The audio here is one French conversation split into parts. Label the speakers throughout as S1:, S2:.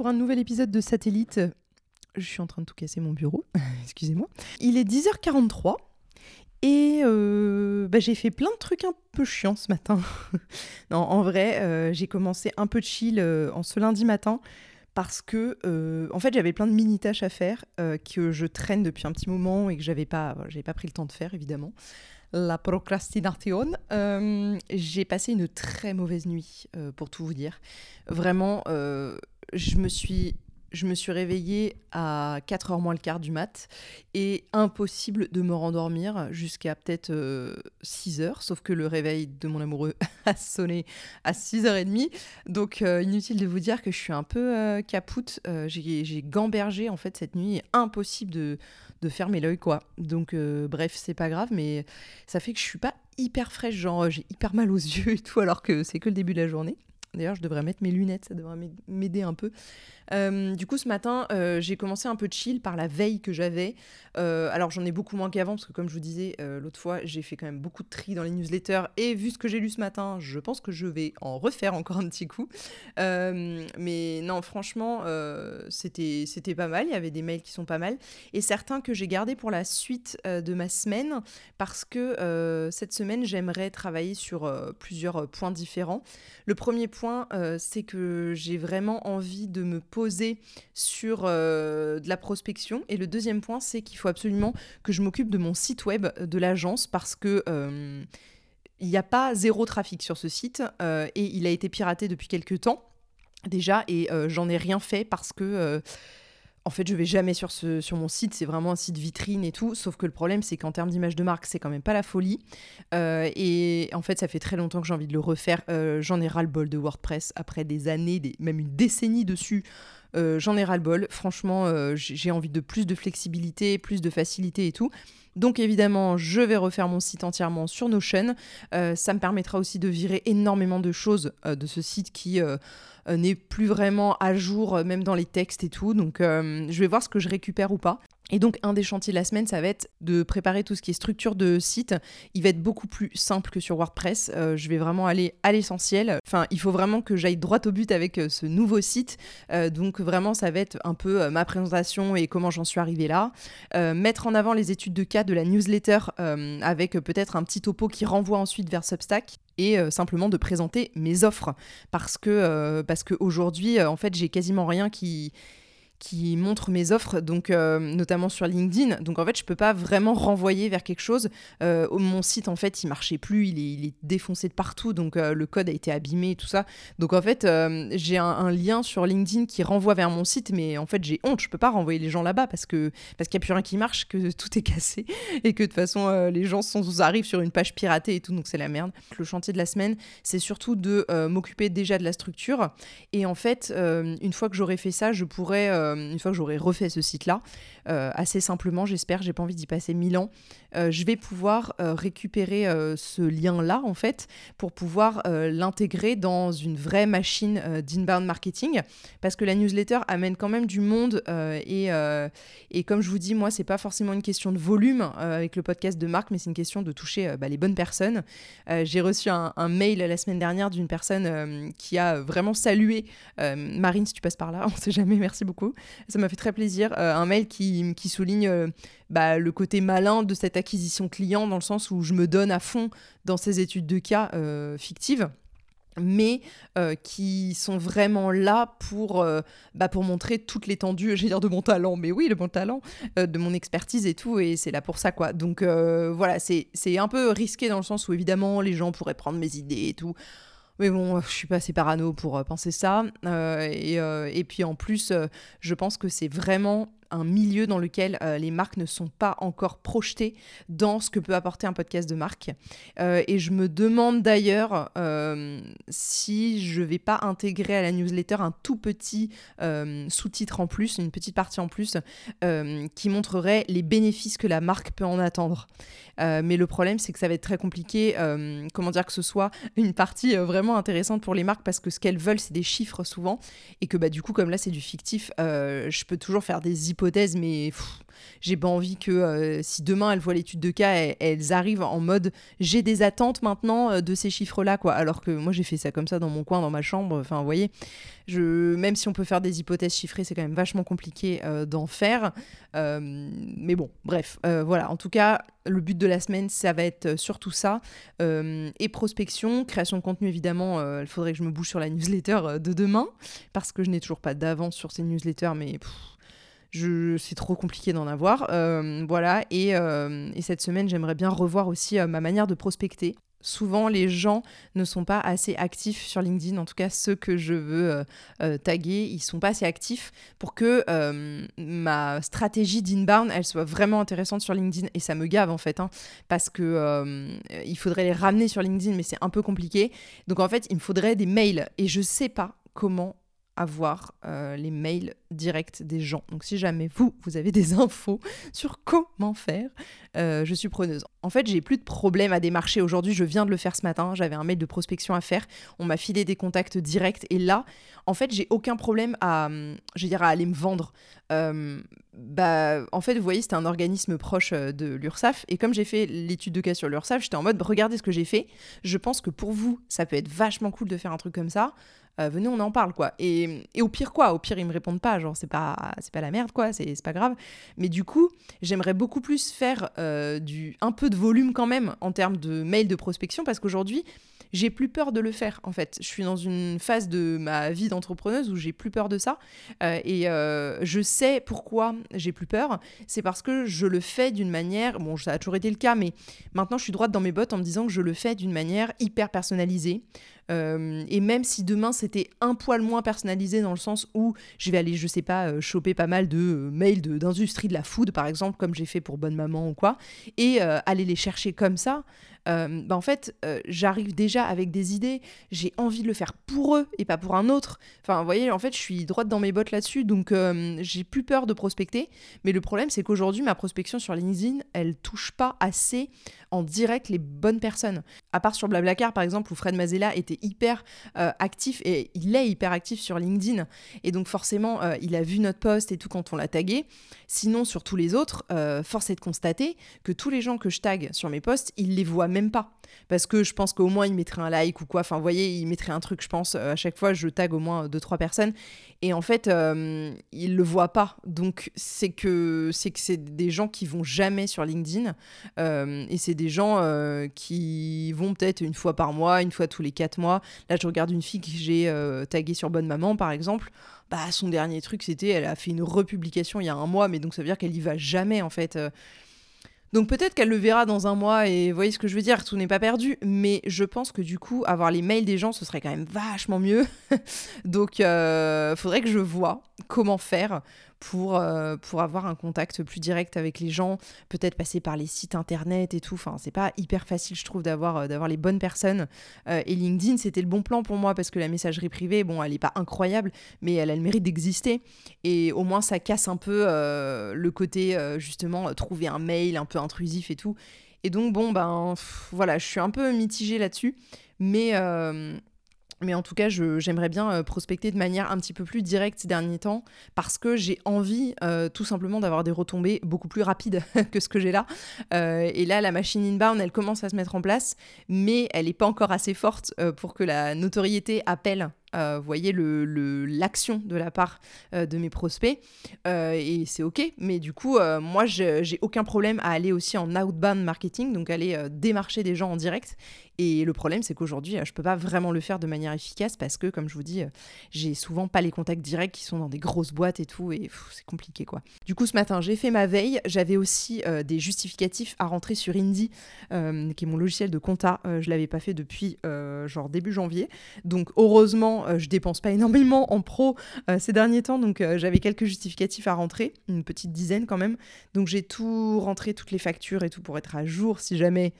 S1: pour un nouvel épisode de Satellite. Je suis en train de tout casser mon bureau, excusez-moi. Il est 10h43 et euh, bah, j'ai fait plein de trucs un peu chiants ce matin. non, en vrai, euh, j'ai commencé un peu chill euh, en ce lundi matin parce que en fait j'avais plein de mini tâches à faire que je traîne depuis un petit moment et que j'avais pas j'avais pas pris le temps de faire évidemment la procrastination. j'ai passé une très mauvaise nuit, pour tout vous dire. Vraiment, je me suis je me suis réveillée à 4h moins le quart du mat et impossible de me rendormir jusqu'à peut-être 6h, euh, sauf que le réveil de mon amoureux a sonné à 6h30. Donc euh, inutile de vous dire que je suis un peu euh, capoute. J'ai gambergé en fait cette nuit, impossible de, de fermer l'œil quoi. Donc bref, c'est pas grave, mais ça fait que je suis pas hyper fraîche, genre j'ai hyper mal aux yeux et tout alors que c'est que le début de la journée. D'ailleurs, je devrais mettre mes lunettes, ça devrait m'aider un peu. Euh, du coup, ce matin, euh, j'ai commencé un peu chill par la veille que j'avais. Euh, alors, j'en ai beaucoup moins qu'avant, parce que comme je vous disais l'autre fois, j'ai fait quand même beaucoup de tri dans les newsletters. Et vu ce que j'ai lu ce matin, je pense que je vais en refaire encore un petit coup. mais non, franchement, c'était c'était pas mal. Il y avait des mails qui sont pas mal. Et certains que j'ai gardés pour la suite de ma semaine, parce que cette semaine, j'aimerais travailler sur plusieurs points différents. Le premier point, c'est que j'ai vraiment envie de me poser sur euh, de la prospection. Et le deuxième point, c'est qu'il faut absolument que je m'occupe de mon site web de l'agence parce que euh, il n'y a pas zéro trafic sur ce site euh, et il a été piraté depuis quelques temps déjà et j'en ai rien fait parce que en fait, je vais jamais sur, mon site, c'est vraiment un site vitrine et tout. Sauf que le problème, c'est qu'en termes d'image de marque, c'est quand même pas la folie. et en fait, ça fait très longtemps que j'ai envie de le refaire. J'en ai ras le bol de WordPress après des années, même une décennie dessus. Euh, j'en ai ras-le-bol. Franchement, euh, j'ai envie de plus de flexibilité, plus de facilité et tout. Donc évidemment, je vais refaire mon site entièrement sur Notion. Euh, ça me permettra aussi de virer énormément de choses de ce site qui n'est plus vraiment à jour, même dans les textes et tout. Donc je vais voir ce que je récupère ou pas. Et donc, un des chantiers de la semaine, ça va être de préparer tout ce qui est structure de site. Il va être beaucoup plus simple que sur WordPress. Euh, je vais vraiment aller à l'essentiel. Enfin, il faut vraiment que j'aille droit au but avec euh, ce nouveau site. Euh, donc, vraiment, ça va être un peu ma présentation et comment j'en suis arrivée là. mettre en avant les études de cas de la newsletter avec peut-être un petit topo qui renvoie ensuite vers Substack et simplement de présenter mes offres parce que parce qu'aujourd'hui en fait j'ai quasiment rien qui qui montre mes offres, donc euh, notamment sur LinkedIn. Donc en fait, je peux pas vraiment renvoyer vers quelque chose. Euh, mon site, en fait, il marchait plus, il est, défoncé de partout, donc euh, le code a été abîmé et tout ça. Donc en fait, j'ai un, lien sur LinkedIn qui renvoie vers mon site, mais en fait, j'ai honte, je peux pas renvoyer les gens là-bas parce que parce qu'il y a plus rien qui marche, que tout est cassé et que de toute façon, les gens sont, arrivent sur une page piratée et tout, donc c'est la merde. Le chantier de la semaine, c'est surtout de m'occuper déjà de la structure et en fait, une fois que j'aurai fait ça, je pourrais une fois que j'aurai refait ce site-là, euh, assez simplement, j'espère, j'ai pas envie d'y passer mille ans, euh, je vais pouvoir euh, récupérer ce lien-là, en fait, pour pouvoir l'intégrer dans une vraie machine d'inbound marketing, parce que la newsletter amène quand même du monde, et, et comme je vous dis, moi, c'est pas forcément une question de volume avec le podcast de Marc, mais c'est une question de toucher bah, les bonnes personnes. j'ai reçu un, un, mail la semaine dernière d'une personne qui a vraiment salué Marine, si tu passes par là, on sait jamais, merci beaucoup. Ça m'a fait très plaisir. un mail qui souligne euh, bah, le côté malin de cette acquisition client, dans le sens où je me donne à fond dans ces études de cas euh, fictives mais euh, qui sont vraiment là pour, bah, montrer toute l'étendue, j'ai dire de mon talent, mais oui, de mon talent, de mon expertise et tout, et c'est là pour ça, quoi. Donc voilà, c'est un peu risqué dans le sens où évidemment les gens pourraient prendre mes idées et tout. Mais bon, je suis pas assez parano pour penser ça. et, et, puis en plus, je pense que c'est vraiment un milieu dans lequel euh, les marques ne sont pas encore projetées dans ce que peut apporter un podcast de marque. Euh, et je me demande d'ailleurs euh, si je vais pas intégrer à la newsletter un tout petit sous-titre en plus, une petite partie en plus, qui montrerait les bénéfices que la marque peut en attendre. mais le problème, c'est que ça va être très compliqué, comment dire, que ce soit une partie vraiment intéressante pour les marques parce que ce qu'elles veulent, c'est des chiffres souvent. Et que bah, du coup, comme là, c'est du fictif, je peux toujours faire des hypothèses hypothèses, mais j'ai pas envie que euh, si demain elles voient l'étude de cas, elles, arrivent en mode j'ai des attentes maintenant euh, de ces chiffres-là, quoi. Alors que moi j'ai fait ça comme ça dans mon coin, dans ma chambre. Enfin, vous voyez, je, même si on peut faire des hypothèses chiffrées, c'est quand même vachement compliqué euh, d'en faire. mais bon, bref, voilà. En tout cas, le but de la semaine, ça va être surtout ça. et prospection, création de contenu, évidemment, il faudrait que je me bouge sur la newsletter de demain, parce que je n'ai toujours pas d'avance sur ces newsletters, mais c'est trop compliqué d'en avoir. Euh, voilà, euh, et, cette semaine, j'aimerais bien revoir aussi euh, ma manière de prospecter. Souvent, les gens ne sont pas assez actifs sur LinkedIn, en tout cas ceux que je veux taguer, ils sont pas assez actifs pour que ma stratégie d'inbound, elle soit vraiment intéressante sur LinkedIn. Et ça me gave en fait, hein, parce que il faudrait les ramener sur LinkedIn, mais c'est un peu compliqué. Donc en fait, il me faudrait des mails, et je sais pas comment avoir euh, les mails directs des gens. Donc si jamais vous, vous avez des infos sur comment faire, euh, je suis preneuse. En fait, j'ai plus de problème à démarcher aujourd'hui. Je viens de le faire ce matin. J'avais un mail de prospection à faire. On m'a filé des contacts directs. Et là, en fait, j'ai aucun problème à, je veux à aller me vendre. Euh, bah, en fait, vous voyez, c'était un organisme proche de l'URSAF. Et comme j'ai fait l'étude de cas sur l'URSAF, j'étais en mode, regardez ce que j'ai fait. Je pense que pour vous, ça peut être vachement cool de faire un truc comme ça. Euh, venez, on en parle, quoi. Et, au pire, quoi Au pire, ils me répondent pas, genre, c'est pas, c'est pas la merde, quoi, c'est pas grave. Mais du coup, j'aimerais beaucoup plus faire euh, du, un peu de volume quand même en termes de mails de prospection, parce qu'aujourd'hui, j'ai plus peur de le faire, en fait. Je suis dans une phase de ma vie d'entrepreneuse où j'ai plus peur de ça. Euh, et je sais pourquoi j'ai plus peur. C'est parce que je le fais d'une manière, bon, ça a toujours été le cas, mais maintenant, je suis droite dans mes bottes en me disant que je le fais d'une manière hyper personnalisée. Euh, et même si demain c'était un poil moins personnalisé dans le sens où je vais aller, je sais pas, euh, choper pas mal de euh, mails d'industrie de, la food par exemple, comme j'ai fait pour Bonne Maman ou quoi, et aller les chercher comme ça, euh, bah, en fait, j'arrive déjà avec des idées, j'ai envie de le faire pour eux et pas pour un autre. Enfin, vous voyez, en fait, je suis droite dans mes bottes là-dessus, donc j'ai plus peur de prospecter. Mais le problème, c'est qu'aujourd'hui, ma prospection sur LinkedIn, elle touche pas assez en direct les bonnes personnes. À part sur Blablacar, par exemple, où Fred Mazella était hyper actif, et il est hyper actif sur LinkedIn. Et donc, forcément, il a vu notre post et tout quand on l'a tagué. Sinon, sur tous les autres, force est de constater que tous les gens que je tag sur mes posts, ils les voient même pas. Parce que je pense qu'au moins il mettrait un like ou quoi. Enfin, vous voyez, il mettrait un truc, je pense. Euh, à chaque fois, je tag au moins deux, trois personnes. Et en fait, euh, il le voit pas. Donc, c'est que c'est des gens qui vont jamais sur LinkedIn. Euh, et c'est des gens euh, qui vont peut-être une fois par mois, une fois tous les quatre mois. Là, je regarde une fille que j'ai taguée sur Bonne Maman, par exemple. Bah, son dernier truc, c'était, elle a fait une republication il y a un mois, mais donc ça veut dire qu'elle y va jamais, en fait. Donc peut-être qu'elle le verra dans un mois et vous voyez ce que je veux dire, tout n'est pas perdu. Mais je pense que du coup, avoir les mails des gens, ce serait quand même vachement mieux. Donc euh, faudrait que je vois comment faire pour, euh, pour avoir un contact plus direct avec les gens, peut-être passer par les sites internet et tout. Enfin, c'est pas hyper facile, je trouve, d'avoir, euh, les bonnes personnes. Euh, et LinkedIn, c'était le bon plan pour moi parce que la messagerie privée, bon, elle est pas incroyable, mais elle a le mérite d'exister. Et au moins, ça casse un peu le côté, justement, trouver un mail un peu intrusif et tout. Et donc, bon, ben, voilà, je suis un peu mitigée là-dessus. Mais, mais en tout cas, j'aimerais bien euh, prospecter de manière un petit peu plus directe ces derniers temps parce que j'ai envie euh, tout simplement d'avoir des retombées beaucoup plus rapides que ce que j'ai là. Euh, et là, la machine inbound, elle commence à se mettre en place, mais elle n'est pas encore assez forte pour que la notoriété appelle euh, voyez l'action le, de la part euh, de mes prospects euh, et c'est ok. Mais du coup moi j'ai aucun problème à aller aussi en outbound marketing donc aller démarcher des gens en direct. Et le problème c'est qu'aujourd'hui je peux pas vraiment le faire de manière efficace parce que comme je vous dis j'ai souvent pas les contacts directs qui sont dans des grosses boîtes et tout et c'est compliqué quoi. Du coup ce matin j'ai fait ma veille. J'avais aussi des justificatifs à rentrer sur Indie qui est mon logiciel de compta. Je l'avais pas fait depuis genre début janvier. Donc heureusement euh, je dépense pas énormément en pro euh, ces derniers temps, donc euh, j'avais quelques justificatifs à rentrer, une petite dizaine quand même. Donc j'ai tout rentré, toutes les factures et tout pour être à jour si jamais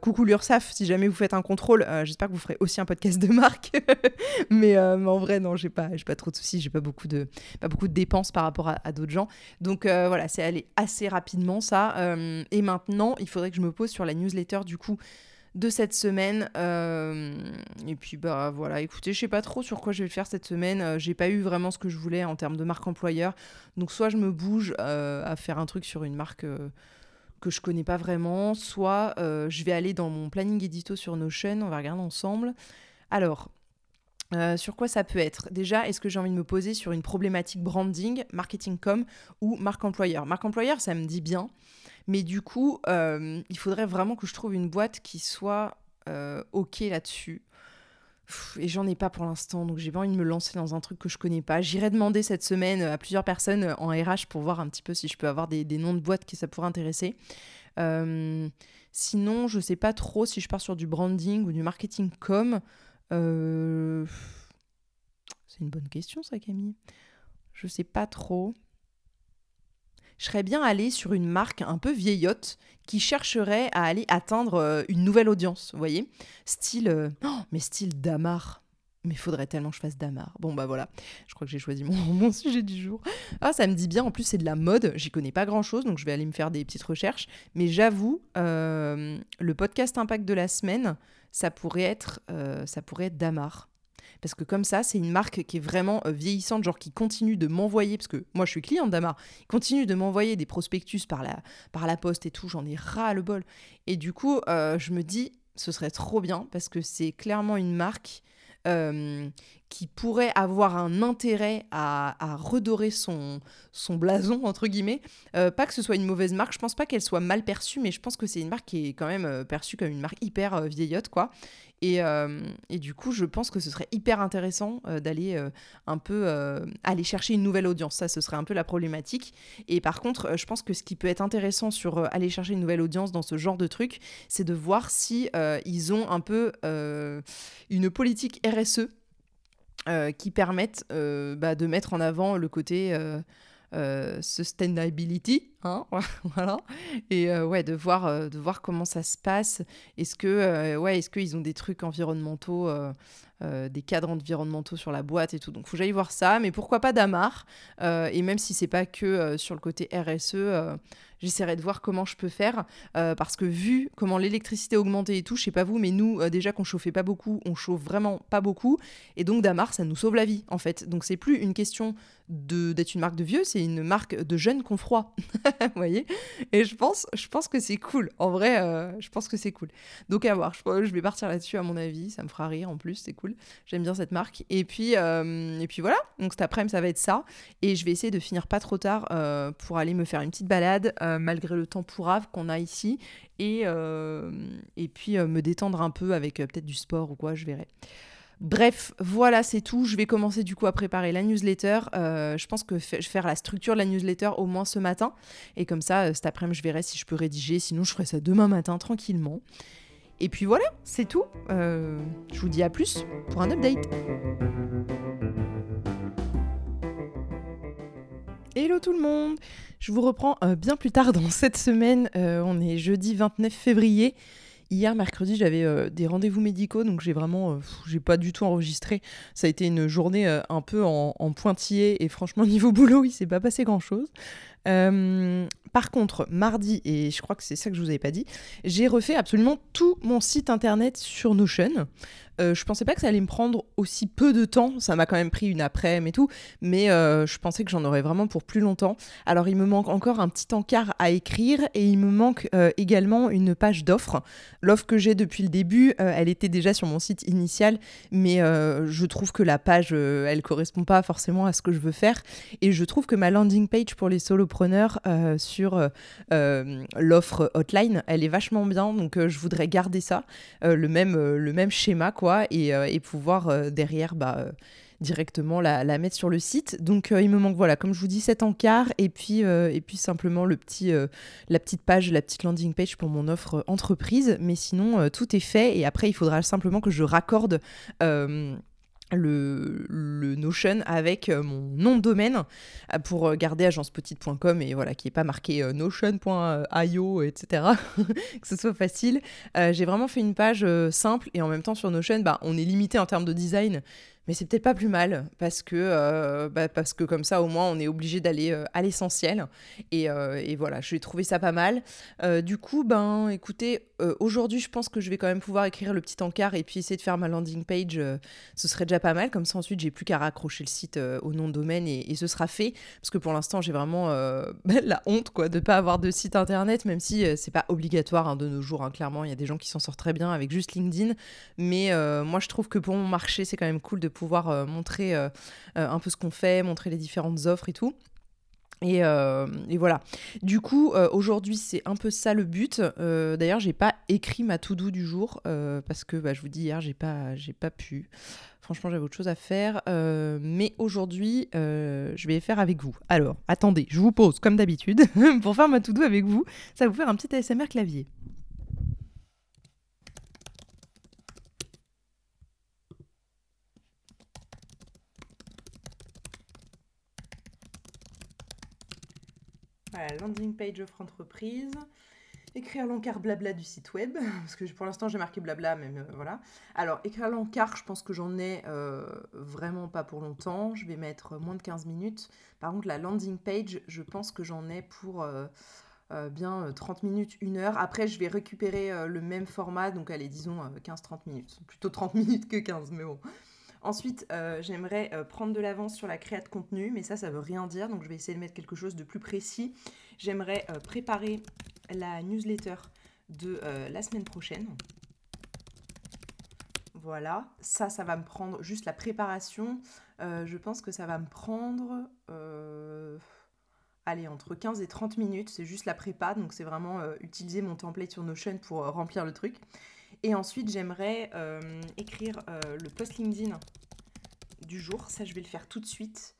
S1: coucou l'URSAF, si jamais vous faites un contrôle, j'espère que vous ferez aussi un podcast de marque. mais, en vrai, non, j'ai pas, pas trop de soucis, j'ai pas beaucoup de, pas beaucoup de dépenses par rapport à, d'autres gens. Donc voilà, c'est allé assez rapidement ça. et maintenant, il faudrait que je me pose sur la newsletter du coup de cette semaine. et puis bah voilà, écoutez, je sais pas trop sur quoi je vais le faire cette semaine. J'ai pas eu vraiment ce que je voulais en termes de marque employeur. Donc soit je me bouge à faire un truc sur une marque que je connais pas vraiment, soit je vais aller dans mon planning édito sur Notion, on va regarder ensemble. Alors, euh, sur quoi ça peut être? Déjà, est-ce que j'ai envie de me poser sur une problématique branding, marketing com ou marque employeur? Marque employeur, ça me dit bien, mais du coup, euh, il faudrait vraiment que je trouve une boîte qui soit euh, OK là-dessus. Et j'en ai pas pour l'instant, donc j'ai pas envie de me lancer dans un truc que je connais pas. J'irai demander cette semaine à plusieurs personnes en RH pour voir un petit peu si je peux avoir des, noms de boîtes qui ça pourrait intéresser. sinon, je sais pas trop si je pars sur du branding ou du marketing com. Euh, c'est une bonne question, ça, Camille. Je sais pas trop. Je serais bien allée sur une marque un peu vieillotte qui chercherait à aller atteindre euh, une nouvelle audience, vous voyez Style. Euh, oh, mais style Damar. Mais faudrait tellement que je fasse Damar. Bon, bah voilà. Je crois que j'ai choisi mon, sujet du jour. Ah, ça me dit bien. En plus, c'est de la mode. J'y connais pas grand chose, donc je vais aller me faire des petites recherches. Mais j'avoue, le podcast Impact de la semaine, ça pourrait être, euh, ça pourrait être Damar. Parce que comme ça, c'est une marque qui est vraiment euh, vieillissante, genre qui continue de m'envoyer, parce que moi je suis cliente Damar, continue de m'envoyer des prospectus par la, par la poste et tout, j'en ai ras le bol. Et du coup, euh, je me dis, ce serait trop bien, parce que c'est clairement une marque qui pourrait avoir un intérêt à, redorer son, son blason, entre guillemets. pas que ce soit une mauvaise marque, je pense pas qu'elle soit mal perçue, mais je pense que c'est une marque qui est quand même perçue comme une marque hyper vieillotte, quoi. Euh, et, du coup, je pense que ce serait hyper intéressant euh, d'aller euh, un peu aller chercher une nouvelle audience. Ça, ce serait un peu la problématique. Et par contre, je pense que ce qui peut être intéressant sur aller chercher une nouvelle audience dans ce genre de truc, c'est de voir si ils ont un peu une politique RSE qui permette bah, de mettre en avant le côté euh, sustainability, hein, voilà, et euh, ouais, de voir, euh, de voir comment ça se passe. Est-ce que, ouais, est-ce qu'ils ont des trucs environnementaux, des cadres environnementaux sur la boîte et tout. Donc, faut que j'aille voir ça, mais pourquoi pas Damar Et même si c'est pas que sur le côté RSE j'essaierai de voir comment je peux faire. Euh, parce que vu comment l'électricité a augmenté et tout, je sais pas vous, mais nous, euh, déjà qu'on chauffait pas beaucoup, on chauffe vraiment pas beaucoup. Et donc Damar, ça nous sauve la vie, en fait. Donc c'est plus une question d'être une marque de vieux, c'est une marque de jeunes qu'on froid. vous voyez? Et je pense, je pense que c'est cool. En vrai, euh, je pense que c'est cool. Donc à voir, je, vais partir là-dessus à mon avis. Ça me fera rire en plus, c'est cool. J'aime bien cette marque. Et puis, et puis voilà. Donc cet après-midi, ça va être ça. Et je vais essayer de finir pas trop tard pour aller me faire une petite balade. Euh, malgré le temps pourrave qu'on a ici, et, euh, et puis euh, me détendre un peu avec peut-être du sport ou quoi, je verrai. Bref, voilà, c'est tout. Je vais commencer du coup à préparer la newsletter. je pense que je vais faire la structure de la newsletter au moins ce matin. Et comme ça, cet après-midi, je verrai si je peux rédiger. Sinon, je ferai ça demain matin tranquillement. Et puis voilà, c'est tout. je vous dis à plus pour un update. Hello tout le monde Je vous reprends euh, bien plus tard dans cette semaine. Euh, on est jeudi 29 février. Hier, mercredi, j'avais euh, des rendez-vous médicaux, donc j'ai vraiment, j'ai pas du tout enregistré. Ça a été une journée un peu en, en, pointillé et franchement, niveau boulot, il s'est pas passé grand-chose. par contre, mardi, et je crois que c'est ça que je vous avais pas dit, j'ai refait absolument tout mon site internet sur Notion. Euh, je pensais pas que ça allait me prendre aussi peu de temps. Ça m'a quand même pris une après-midi et tout, mais euh, je pensais que j'en aurais vraiment pour plus longtemps. Alors il me manque encore un petit encart à écrire et il me manque euh, également une page d'offres. L'offre que j'ai depuis le début, elle était déjà sur mon site initial, mais je trouve que la page, elle correspond pas forcément à ce que je veux faire. Et je trouve que ma landing page pour les solopreneurs sur l'offre hotline, elle est vachement bien. Donc je voudrais garder ça, le même le même schéma quoi euh, et, pouvoir euh, derrière bah, euh, directement la, mettre sur le site. Donc il me manque voilà, comme je vous dis, cet encart et puis et puis simplement le petit la petite page, la petite landing page pour mon offre entreprise. Mais sinon tout est fait et après il faudra simplement que je raccorde le, Notion avec euh, mon nom de domaine euh, pour garder agencepetite.com et voilà, qui n'est pas marqué euh, notion.io, etc. que ce soit facile. J'ai vraiment fait une page simple et en même temps sur Notion, bah, on est limité en termes de design mais c'est peut-être pas plus mal parce que, euh, bah, parce que comme ça, au moins, on est obligé d'aller euh, à l'essentiel. Et, euh, et, voilà, je vais trouver ça pas mal. du coup, ben, écoutez, aujourd'hui, je pense que je vais quand même pouvoir écrire le petit encart et puis essayer de faire ma landing page. ce serait déjà pas mal. Comme ça, ensuite, j'ai plus qu'à raccrocher le site au nom de domaine et, et, ce sera fait. Parce que pour l'instant, j'ai vraiment la honte quoi, de pas avoir de site internet, même si c'est pas obligatoire hein, de nos jours. Hein, clairement, il y a des gens qui s'en sortent très bien avec juste LinkedIn. Mais moi, je trouve que pour mon marché, c'est quand même cool de pouvoir euh, montrer euh, euh, un peu ce qu'on fait, montrer les différentes offres et tout. Et, voilà. Du coup, aujourd'hui, c'est un peu ça le but. D'ailleurs, j'ai pas écrit ma to-do du jour parce que, bah, je vous dis hier, j'ai pas, j'ai pas pu. Franchement, j'avais autre chose à faire. mais aujourd'hui, je vais faire avec vous. Alors, attendez, je vous pose comme d'habitude pour faire ma to-do avec vous. Ça va vous faire un petit ASMR clavier. Landing page offre entreprise. Écrire l'encart blabla du site web, parce que pour l'instant j'ai marqué blabla, mais euh, voilà. Alors, écrire l'encart, je pense que j'en ai euh, vraiment pas pour longtemps. Je vais mettre moins de 15 minutes. Par contre, la landing page, je pense que j'en ai pour euh, bien 30 minutes, 1 heure. Après, je vais récupérer le même format, donc allez, disons 15-30 minutes. Plutôt 30 minutes que 15, mais bon. Ensuite, euh, j'aimerais euh, prendre de l'avance sur la création de contenu, mais ça, ça veut rien dire, donc je vais essayer de mettre quelque chose de plus précis. J'aimerais euh, préparer la newsletter de la semaine prochaine. Voilà, ça, ça va me prendre juste la préparation. je pense que ça va me prendre, allez, entre 15 et 30 minutes. C'est juste la prépa, donc c'est vraiment utiliser mon template sur Notion pour remplir le truc. Et ensuite, j'aimerais euh, écrire euh, le post LinkedIn du jour. Ça, je vais le faire tout de suite.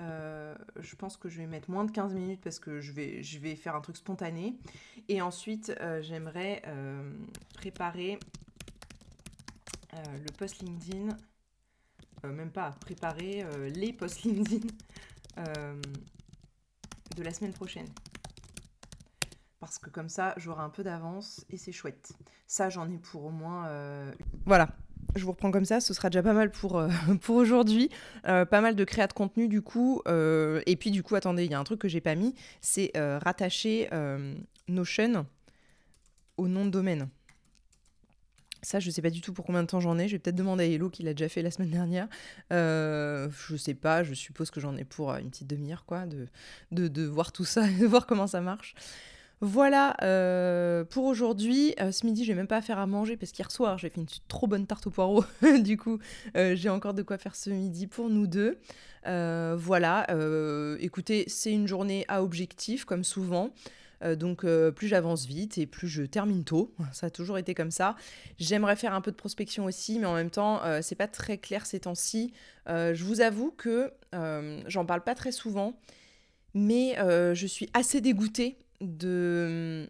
S1: Euh, je pense que je vais mettre moins de 15 minutes parce que je vais, je vais faire un truc spontané. Et ensuite, j'aimerais préparer le post LinkedIn. même pas, préparer les posts LinkedIn de la semaine prochaine parce que comme ça, j'aurai un peu d'avance et c'est chouette. Ça, j'en ai pour au moins... Euh, voilà, je vous reprends comme ça, ce sera déjà pas mal pour, euh, pour aujourd'hui. Euh, pas mal de créa de contenu du coup. et puis du coup, attendez, il y a un truc que j'ai pas mis, c'est rattacher Notion au nom de domaine. Ça, je sais pas du tout pour combien de temps j'en ai. Je vais peut-être demander à Hello qui l'a déjà fait la semaine dernière. Euh, je sais pas, je suppose que j'en ai pour une petite demi-heure, quoi, de, de, de, voir tout ça, de voir comment ça marche. Voilà euh, pour aujourd'hui. Euh, ce midi, je vais même pas faire à manger parce qu'hier soir, j'ai fait une trop bonne tarte au poireau. du coup, euh, j'ai encore de quoi faire ce midi pour nous deux. voilà. écoutez, c'est une journée à objectif, comme souvent. donc plus j'avance vite et plus je termine tôt. Ça a toujours été comme ça. J'aimerais faire un peu de prospection aussi, mais en même temps, c'est pas très clair ces temps-ci. je vous avoue que j'en parle pas très souvent, mais je suis assez dégoûtée de,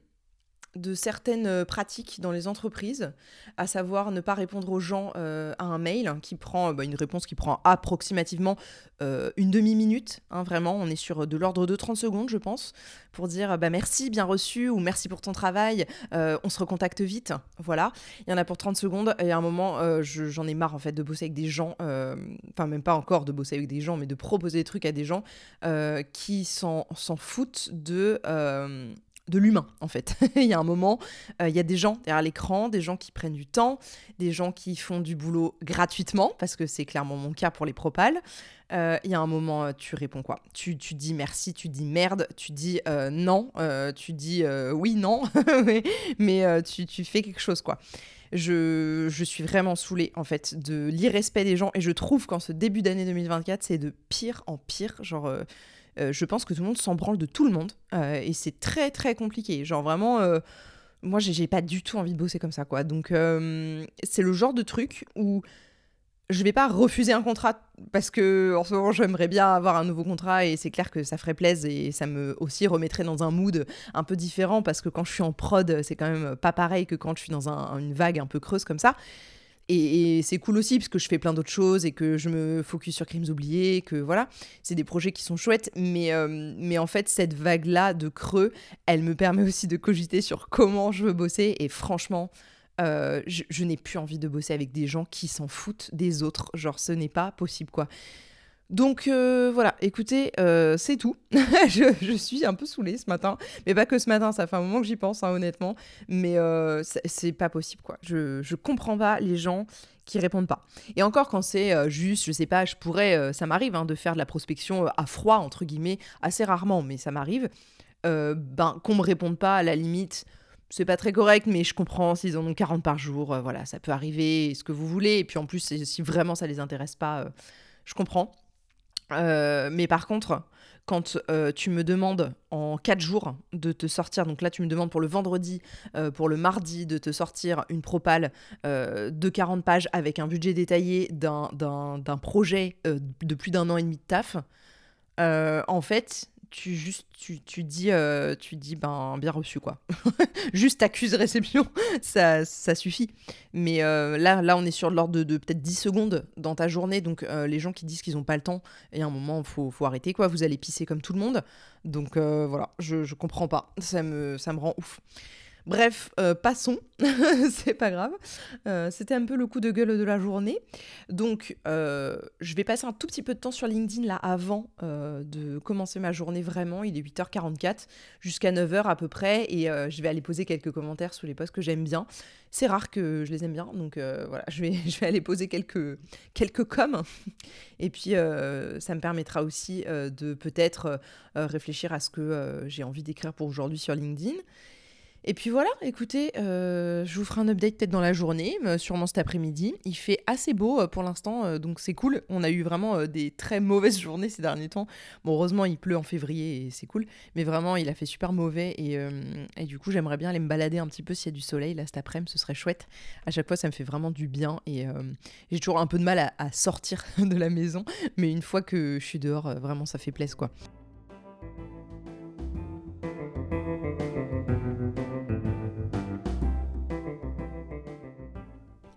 S1: de certaines euh, pratiques dans les entreprises, à savoir ne pas répondre aux gens euh, à un mail hein, qui prend bah, une réponse qui prend approximativement euh, une demi-minute, hein, vraiment, on est sur de l'ordre de 30 secondes, je pense, pour dire bah, merci, bien reçu, ou merci pour ton travail, on se recontacte vite, voilà. Il y en a pour 30 secondes, et à un moment, j'en ai marre en fait de bosser avec des gens, enfin même pas encore de bosser avec des gens, mais de proposer des trucs à des gens qui s'en foutent de de l'humain en fait. il y a un moment, euh, il y a des gens derrière l'écran, des gens qui prennent du temps, des gens qui font du boulot gratuitement, parce que c'est clairement mon cas pour les propales. Euh, il y a un moment, euh, tu réponds quoi? Tu, tu, dis merci, tu dis merde, tu dis non, tu dis oui, non, mais, tu, tu, fais quelque chose quoi. Je, je, suis vraiment saoulée en fait de l'irrespect des gens et je trouve qu'en ce début d'année 2024 c'est de pire en pire genre euh, je pense que tout le monde s'en branle de tout le monde. Euh, et c'est très, très compliqué. Genre vraiment, euh, moi, j'ai pas du tout envie de bosser comme ça, quoi. Donc, c'est le genre de truc où je vais pas refuser un contrat parce que en ce moment j'aimerais bien avoir un nouveau contrat et c'est clair que ça ferait plaisir et ça me aussi remettrait dans un mood un peu différent parce que quand je suis en prod c'est quand même pas pareil que quand je suis dans une vague un peu creuse comme ça et, c'est cool aussi parce que je fais plein d'autres choses et que je me focus sur Crimes oubliés, que voilà, c'est des projets qui sont chouettes, mais, euh, en fait cette vague-là de creux, elle me permet aussi de cogiter sur comment je veux bosser et franchement, je, je n'ai plus envie de bosser avec des gens qui s'en foutent des autres. Genre, ce n'est pas possible, quoi. Donc euh, voilà, écoutez, euh, c'est tout. je, suis un peu saoulée ce matin, mais pas que ce matin, ça fait un moment que j'y pense, hein, honnêtement. Mais euh, c'est pas possible, quoi. Je, je comprends pas les gens qui répondent pas. Et encore quand c'est juste, je sais pas, je pourrais, ça m'arrive hein, de faire de la prospection à froid, entre guillemets, assez rarement, mais ça m'arrive, ben, qu'on me réponde pas à la limite c'est pas très correct, mais je comprends s'ils en ont 40 par jour. voilà, ça peut arriver, ce que vous voulez. Et puis en plus, si vraiment ça les intéresse pas, je comprends. Euh, mais par contre, quand euh, tu me demandes en 4 jours de te sortir, donc là tu me demandes pour le vendredi, euh, pour le mardi, de te sortir une propale de 40 pages avec un budget détaillé d'un projet de plus d'un an et demi de taf, en fait, tu juste tu, tu dis euh, tu dis ben bien reçu quoi. Juste accuse réception ça, ça suffit. Mais euh, là là on est sur l'ordre de, peut-être 10 secondes dans ta journée. Donc euh, les gens qui disent qu'ils n'ont pas le temps et à un moment faut faut arrêter quoi. Vous allez pisser comme tout le monde. Donc voilà. Je, je comprends pas. Ça me ça me rend ouf Bref, euh, passons, c'est pas grave. Euh, c'était un peu le coup de gueule de la journée. Donc, euh, je vais passer un tout petit peu de temps sur LinkedIn là avant de commencer ma journée vraiment. Il est 8h44 jusqu'à 9h à peu près et je vais aller poser quelques commentaires sous les posts que j'aime bien. C'est rare que je les aime bien, donc voilà, je vais, aller poser quelques, quelques coms. Et puis, ça me permettra aussi de peut-être réfléchir à ce que j'ai envie d'écrire pour aujourd'hui sur LinkedIn. Et puis voilà, écoutez, euh, je vous ferai un update peut-être dans la journée, euh, sûrement cet après-midi. Il fait assez beau euh, pour l'instant, donc c'est cool. On a eu vraiment des très mauvaises journées ces derniers temps. Bon, heureusement, il pleut en février et c'est cool, mais vraiment, il a fait super mauvais et, du coup, j'aimerais bien aller me balader un petit peu s'il y a du soleil là cet après-midi, ce serait chouette. À chaque fois, ça me fait vraiment du bien et j'ai toujours un peu de mal à, à, sortir de la maison, mais une fois que je suis dehors, vraiment, ça fait plaisir quoi.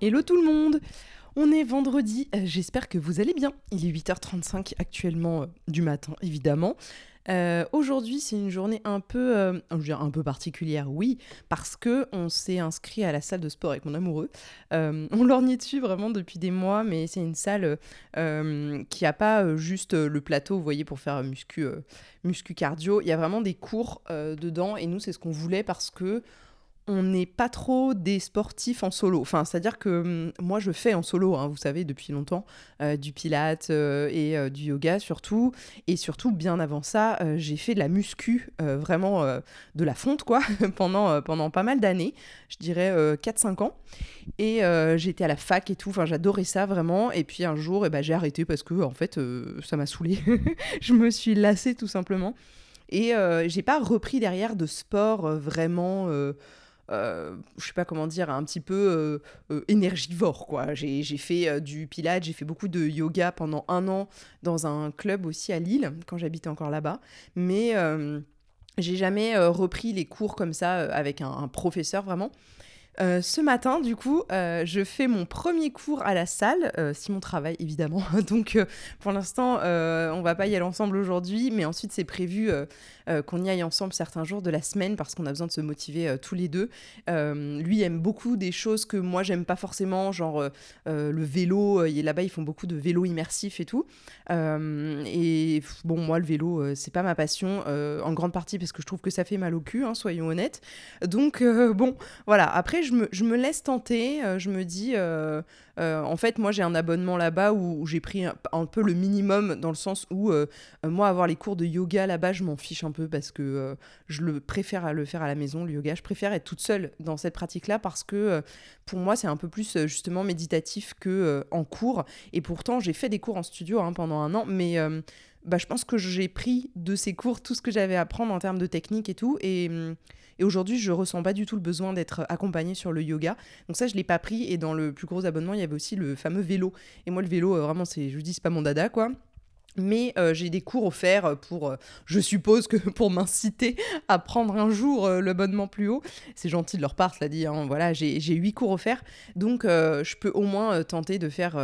S1: Hello tout le monde On est vendredi, euh, j'espère que vous allez bien. Il est 8h35 actuellement euh, du matin, évidemment. Euh, aujourd'hui, c'est une journée un peu, particulière, oui, parce que on s'est inscrit à la salle de sport avec mon amoureux. on lorgnait dessus vraiment depuis des mois, mais c'est une salle qui a pas juste le plateau, vous voyez, pour faire muscu, muscu cardio. Il y a vraiment des cours dedans, et nous, c'est ce qu'on voulait parce que on n'est pas trop des sportifs en solo. C'est-à-dire que hum, moi, je fais en solo, hein, vous savez, depuis longtemps, euh, du pilate euh, et euh, du yoga surtout. Et surtout, bien avant ça, j'ai fait de la muscu, vraiment de la fonte, quoi, pendant, pas mal d'années, je dirais 4-5 ans. Et j'étais à la fac et tout, j'adorais ça vraiment. Et puis un jour, eh ben, j'ai arrêté parce que, en fait, ça m'a saoulé. je me suis lassée tout simplement. Et j'ai pas repris derrière de sport vraiment euh, je sais pas comment dire, un petit peu euh, euh, énergivore, quoi. J'ai fait du pilates, j'ai fait beaucoup de yoga pendant un an dans un club aussi à Lille, quand j'habitais encore là-bas. Mais j'ai jamais repris les cours comme ça avec un professeur vraiment. Euh, ce matin, du coup, euh, je fais mon premier cours à la salle, euh, si mon travail évidemment. Donc, pour l'instant, on va pas y aller ensemble aujourd'hui, mais ensuite, c'est prévu qu'on y aille ensemble certains jours de la semaine parce qu'on a besoin de se motiver tous les deux. lui aime beaucoup des choses que moi, j'aime pas forcément, genre le vélo. Là-bas, ils font beaucoup de vélo immersif et tout. et bon, moi, le vélo, c'est pas ma passion, en grande partie parce que je trouve que ça fait mal au cul, hein, soyons honnêtes. Donc, bon, voilà. Après, je me, laisse tenter. Euh, je me dis, euh, euh, en fait, moi, j'ai un abonnement là-bas où, j'ai pris un, peu le minimum dans le sens où, moi, avoir les cours de yoga là-bas, je m'en fiche un peu parce que je le préfère à le faire à la maison, le yoga. Je préfère être toute seule dans cette pratique-là parce que pour moi, c'est un peu plus justement méditatif que en cours. Et pourtant, j'ai fait des cours en studio hein, pendant un an, mais bah, je pense que j'ai pris de ces cours tout ce que j'avais à apprendre en termes de technique et tout. Et. Hum, et aujourd'hui, je ressens pas du tout le besoin d'être accompagnée sur le yoga. Donc ça, je l'ai pas pris. Et dans le plus gros abonnement, il y avait aussi le fameux vélo. Et moi, le vélo, euh, vraiment, c'est, je vous dis, c'est pas mon dada, quoi. Mais euh, j'ai des cours offerts pour, euh, je suppose que pour m'inciter à prendre un jour euh, l'abonnement plus haut. C'est gentil de leur part, cela dit. Hein. Voilà, j'ai huit cours offerts, donc je peux au moins tenter de faire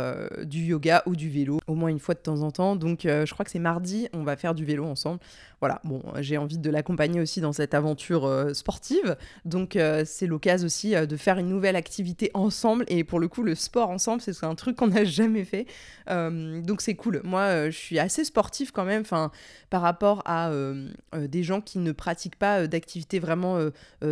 S1: du yoga ou du vélo, au moins une fois de temps en temps. Donc je crois que c'est mardi, on va faire du vélo ensemble. Voilà, bon, j'ai envie de l'accompagner aussi dans cette aventure sportive, donc c'est l'occasion aussi de faire une nouvelle activité ensemble. Et pour le coup, le sport ensemble, c'est un truc qu'on n'a jamais fait, donc c'est cool. Moi, je suis assez sportif quand même, par rapport à euh, euh, des gens qui ne pratiquent pas euh, d'activités vraiment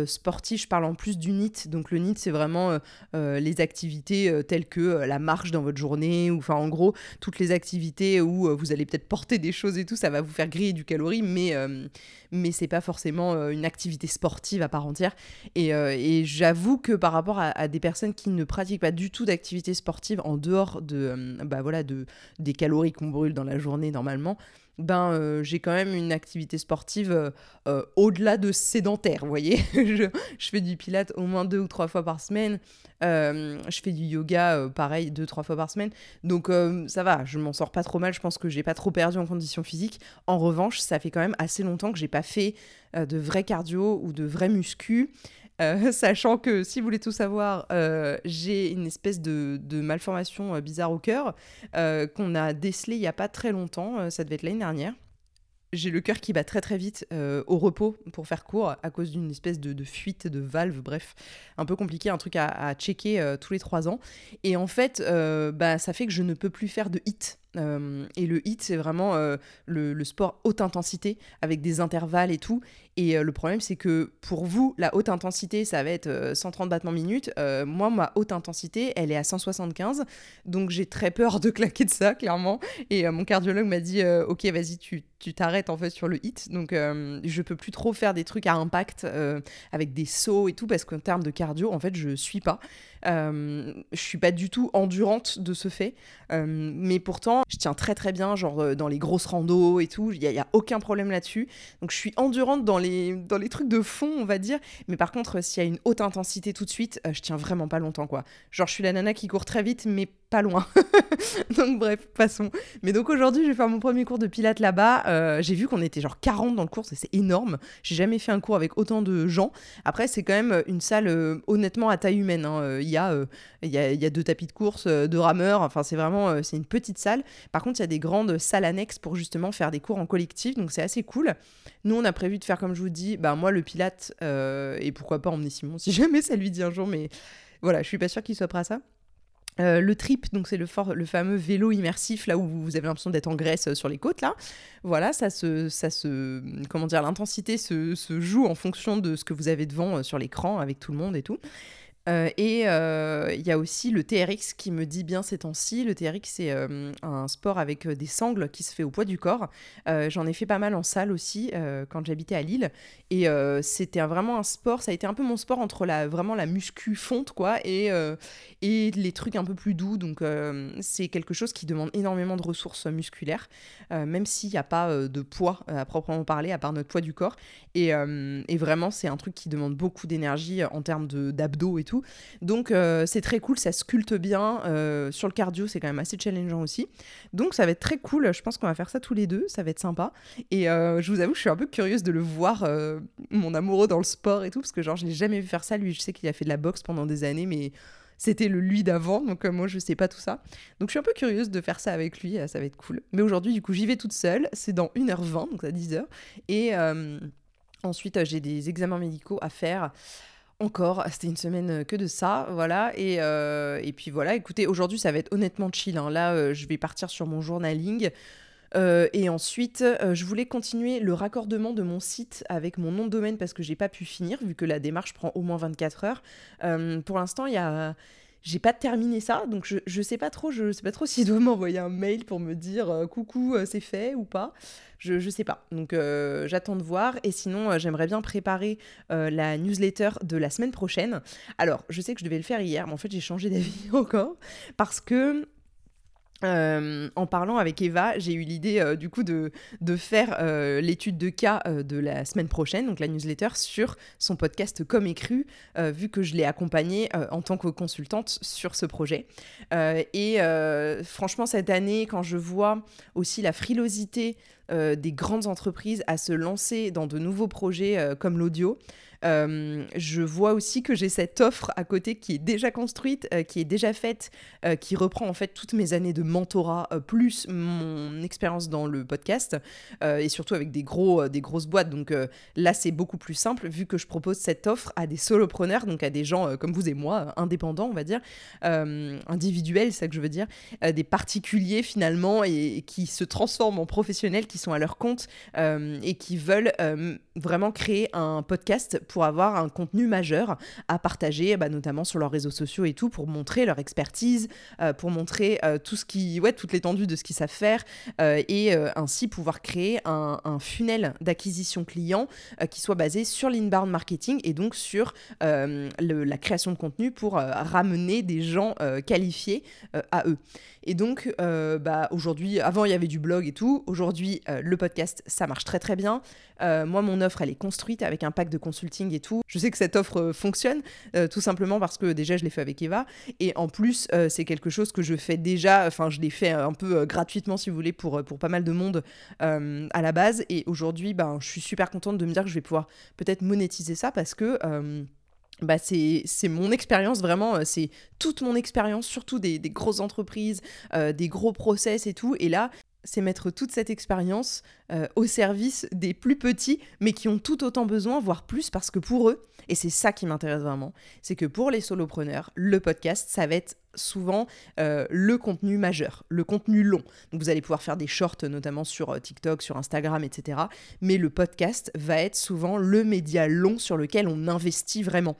S1: sportives. Je parle en plus du NIT. Donc le NIT, c'est vraiment les activités telles que la marche dans votre journée, ou enfin en gros, toutes les activités où vous allez peut-être porter des choses et tout, ça va vous faire griller du calorie, mais c'est pas forcément une activité sportive à part entière. Et, j'avoue que par rapport à, des personnes qui ne pratiquent pas du tout d'activité sportive en dehors de, bah voilà, de, des calories qu'on brûle dans la journée normalement, ben euh, j'ai quand même une activité sportive euh, euh, au-delà de sédentaire, vous voyez. je, fais du pilate au moins deux ou trois fois par semaine. je fais du yoga, pareil, deux, trois fois par semaine. Donc ça va, je m'en sors pas trop mal. Je pense que j'ai pas trop perdu en condition physique. En revanche, ça fait quand même assez longtemps que j'ai pas fait de vrai cardio ou de vrai muscu. Euh, sachant que, si vous voulez tout savoir, euh, j'ai une espèce de, malformation euh, bizarre au cœur qu'on a décelé il n'y a pas très longtemps, ça devait être l'année dernière. J'ai le cœur qui bat très très vite au repos pour faire court à cause d'une espèce de, fuite de valve, bref, un peu compliqué, un truc à, checker tous les trois ans. Et en fait, bah, ça fait que je ne peux plus faire de hit euh, et le HIT, c'est vraiment euh, le, sport haute intensité avec des intervalles et tout. Et euh, le problème, c'est que pour vous, la haute intensité, ça va être 130 battements minutes. moi, ma haute intensité, elle est à 175. Donc j'ai très peur de claquer de ça, clairement. Et mon cardiologue m'a dit Ok, vas-y, tu t'arrêtes en fait sur le HIT. Donc je peux plus trop faire des trucs à impact avec des sauts et tout parce qu'en termes de cardio, en fait, je suis pas. je suis pas du tout endurante de ce fait. mais pourtant, je tiens très très bien, genre euh, dans les grosses randos et tout, il n'y a, aucun problème là-dessus. Donc je suis endurante dans les, dans les trucs de fond, on va dire. Mais par contre, s'il y a une haute intensité tout de suite, euh, je tiens vraiment pas longtemps, quoi. Genre, je suis la nana qui court très vite, mais pas loin. donc bref, passons. Mais donc aujourd'hui, je vais faire mon premier cours de pilates là-bas. Euh, j'ai vu qu'on était genre 40 dans le cours, c'est énorme. J'ai jamais fait un cours avec autant de gens. Après, c'est quand même une salle euh, honnêtement à taille humaine. Hein. Euh, il y, a, y a, y, a, deux tapis de course, deux rameurs. Enfin, c'est vraiment c'est une petite salle. Par contre, il y a des grandes salles annexes pour justement faire des cours en collectif. Donc c'est assez cool. Nous, on a prévu de faire, comme je vous dis, bah, moi le pilate et pourquoi pas emmener Simon si jamais ça lui dit un jour. Mais voilà, je suis pas sûre qu'il soit prêt à ça. Euh, le trip, donc c'est le, fameux vélo immersif là où vous avez l'impression d'être en Grèce euh, sur les côtes là. Voilà, ça se, ça se, comment dire, l'intensité se, se, joue en fonction de ce que vous avez devant euh, sur l'écran avec tout le monde et tout. Euh, et euh, il y a aussi le TRX qui me dit bien ces temps-ci. Le TRX, c'est euh, un sport avec des sangles qui se fait au poids du corps. J'en ai fait pas mal en salle aussi quand j'habitais à Lille. Et c'était vraiment un sport, ça a été un peu mon sport entre la, vraiment la muscu fonte, quoi, et, et les trucs un peu plus doux. Donc c'est quelque chose qui demande énormément de ressources musculaires, même s'il n'y a pas de poids à proprement parler, à part notre poids du corps. Et, et vraiment, c'est un truc qui demande beaucoup d'énergie en termes d'abdos et tout. Donc euh, c'est très cool, ça sculpte bien. Euh, sur le cardio, c'est quand même assez challengeant aussi. Donc ça va être très cool. Je pense qu'on va faire ça tous les deux. Ça va être sympa. Et euh, je vous avoue, je suis un peu curieuse de le voir, mon amoureux dans le sport et tout, parce que genre je l'ai jamais vu faire ça. Lui, je sais qu'il a fait de la boxe pendant des années, mais c'était le lui d'avant, donc moi je sais pas tout ça. Donc je suis un peu curieuse de faire ça avec lui, ça va être cool. Mais aujourd'hui, du coup, j'y vais toute seule, c'est dans 1h20, donc à 10h. Et ensuite, j'ai des examens médicaux à faire encore, c'était une semaine euh, que de ça, voilà. Et, euh, et puis voilà, écoutez, aujourd'hui ça va être honnêtement chill. Hein. Là, euh, je vais partir sur mon journaling. et ensuite, je voulais continuer le raccordement de mon site avec mon nom de domaine parce que j'ai pas pu finir, vu que la démarche prend au moins 24 heures. pour l'instant, il y a j'ai pas terminé ça, donc je, je sais pas trop, je sais pas trop s'il doit m'envoyer un mail pour me dire euh, coucou, euh, c'est fait ou pas. Je, je sais pas. Donc euh, j'attends de voir. Et sinon, j'aimerais bien préparer la newsletter de la semaine prochaine. Alors, je sais que je devais le faire hier, mais en fait, j'ai changé d'avis encore parce que en parlant avec Eva, j'ai eu l'idée du coup de, faire l'étude de cas de la semaine prochaine, donc la newsletter, sur son podcast Comme écru, vu que je l'ai accompagnée en tant que consultante sur ce projet. et franchement, cette année, quand je vois aussi la frilosité des grandes entreprises à se lancer dans de nouveaux projets comme l'audio, euh, je vois aussi que j'ai cette offre à côté qui est déjà construite, euh, qui est déjà faite, euh, qui reprend en fait toutes mes années de mentorat, plus mon expérience dans le podcast, et surtout avec des, gros, des grosses boîtes. Donc là, c'est beaucoup plus simple vu que je propose cette offre à des solopreneurs, donc à des gens comme vous et moi, indépendants, on va dire, individuels, c'est ça que je veux dire, des particuliers finalement, et, et, qui se transforment en professionnels, qui sont à leur compte et qui veulent vraiment créer un podcast pour avoir un contenu majeur à partager, bah, notamment sur leurs réseaux sociaux et tout, pour montrer leur expertise, euh, pour montrer euh, tout ce qui, ouais, toute l'étendue de ce qu'ils savent faire euh, et ainsi pouvoir créer un, un funnel d'acquisition client qui soit basé sur l'inbound marketing et donc sur la création de contenu pour ramener des gens qualifiés à eux. Et donc, bah, aujourd'hui, avant il y avait du blog et tout, aujourd'hui le podcast ça marche très très bien. Moi, mon offre elle est construite avec un pack de consulting et tout. Je sais que cette offre euh, fonctionne, euh, tout simplement parce que déjà je l'ai fait avec Eva. Et en plus, euh, c'est quelque chose que je fais déjà, enfin je l'ai fait un peu gratuitement si vous voulez pour, pour pas mal de monde à la base. Et aujourd'hui, ben, je suis super contente de me dire que je vais pouvoir peut-être monétiser ça parce que... Bah c'est mon expérience vraiment, c'est toute mon expérience, surtout des, des, grosses entreprises, des gros process et tout. Et là, c'est mettre toute cette expérience euh, au service des plus petits, mais qui ont tout autant besoin, voire plus, parce que pour eux, et c'est ça qui m'intéresse vraiment, c'est que pour les solopreneurs, le podcast, ça va être souvent euh, le contenu majeur, le contenu long. Donc vous allez pouvoir faire des shorts notamment sur euh, TikTok, sur Instagram, etc. Mais le podcast va être souvent le média long sur lequel on investit vraiment.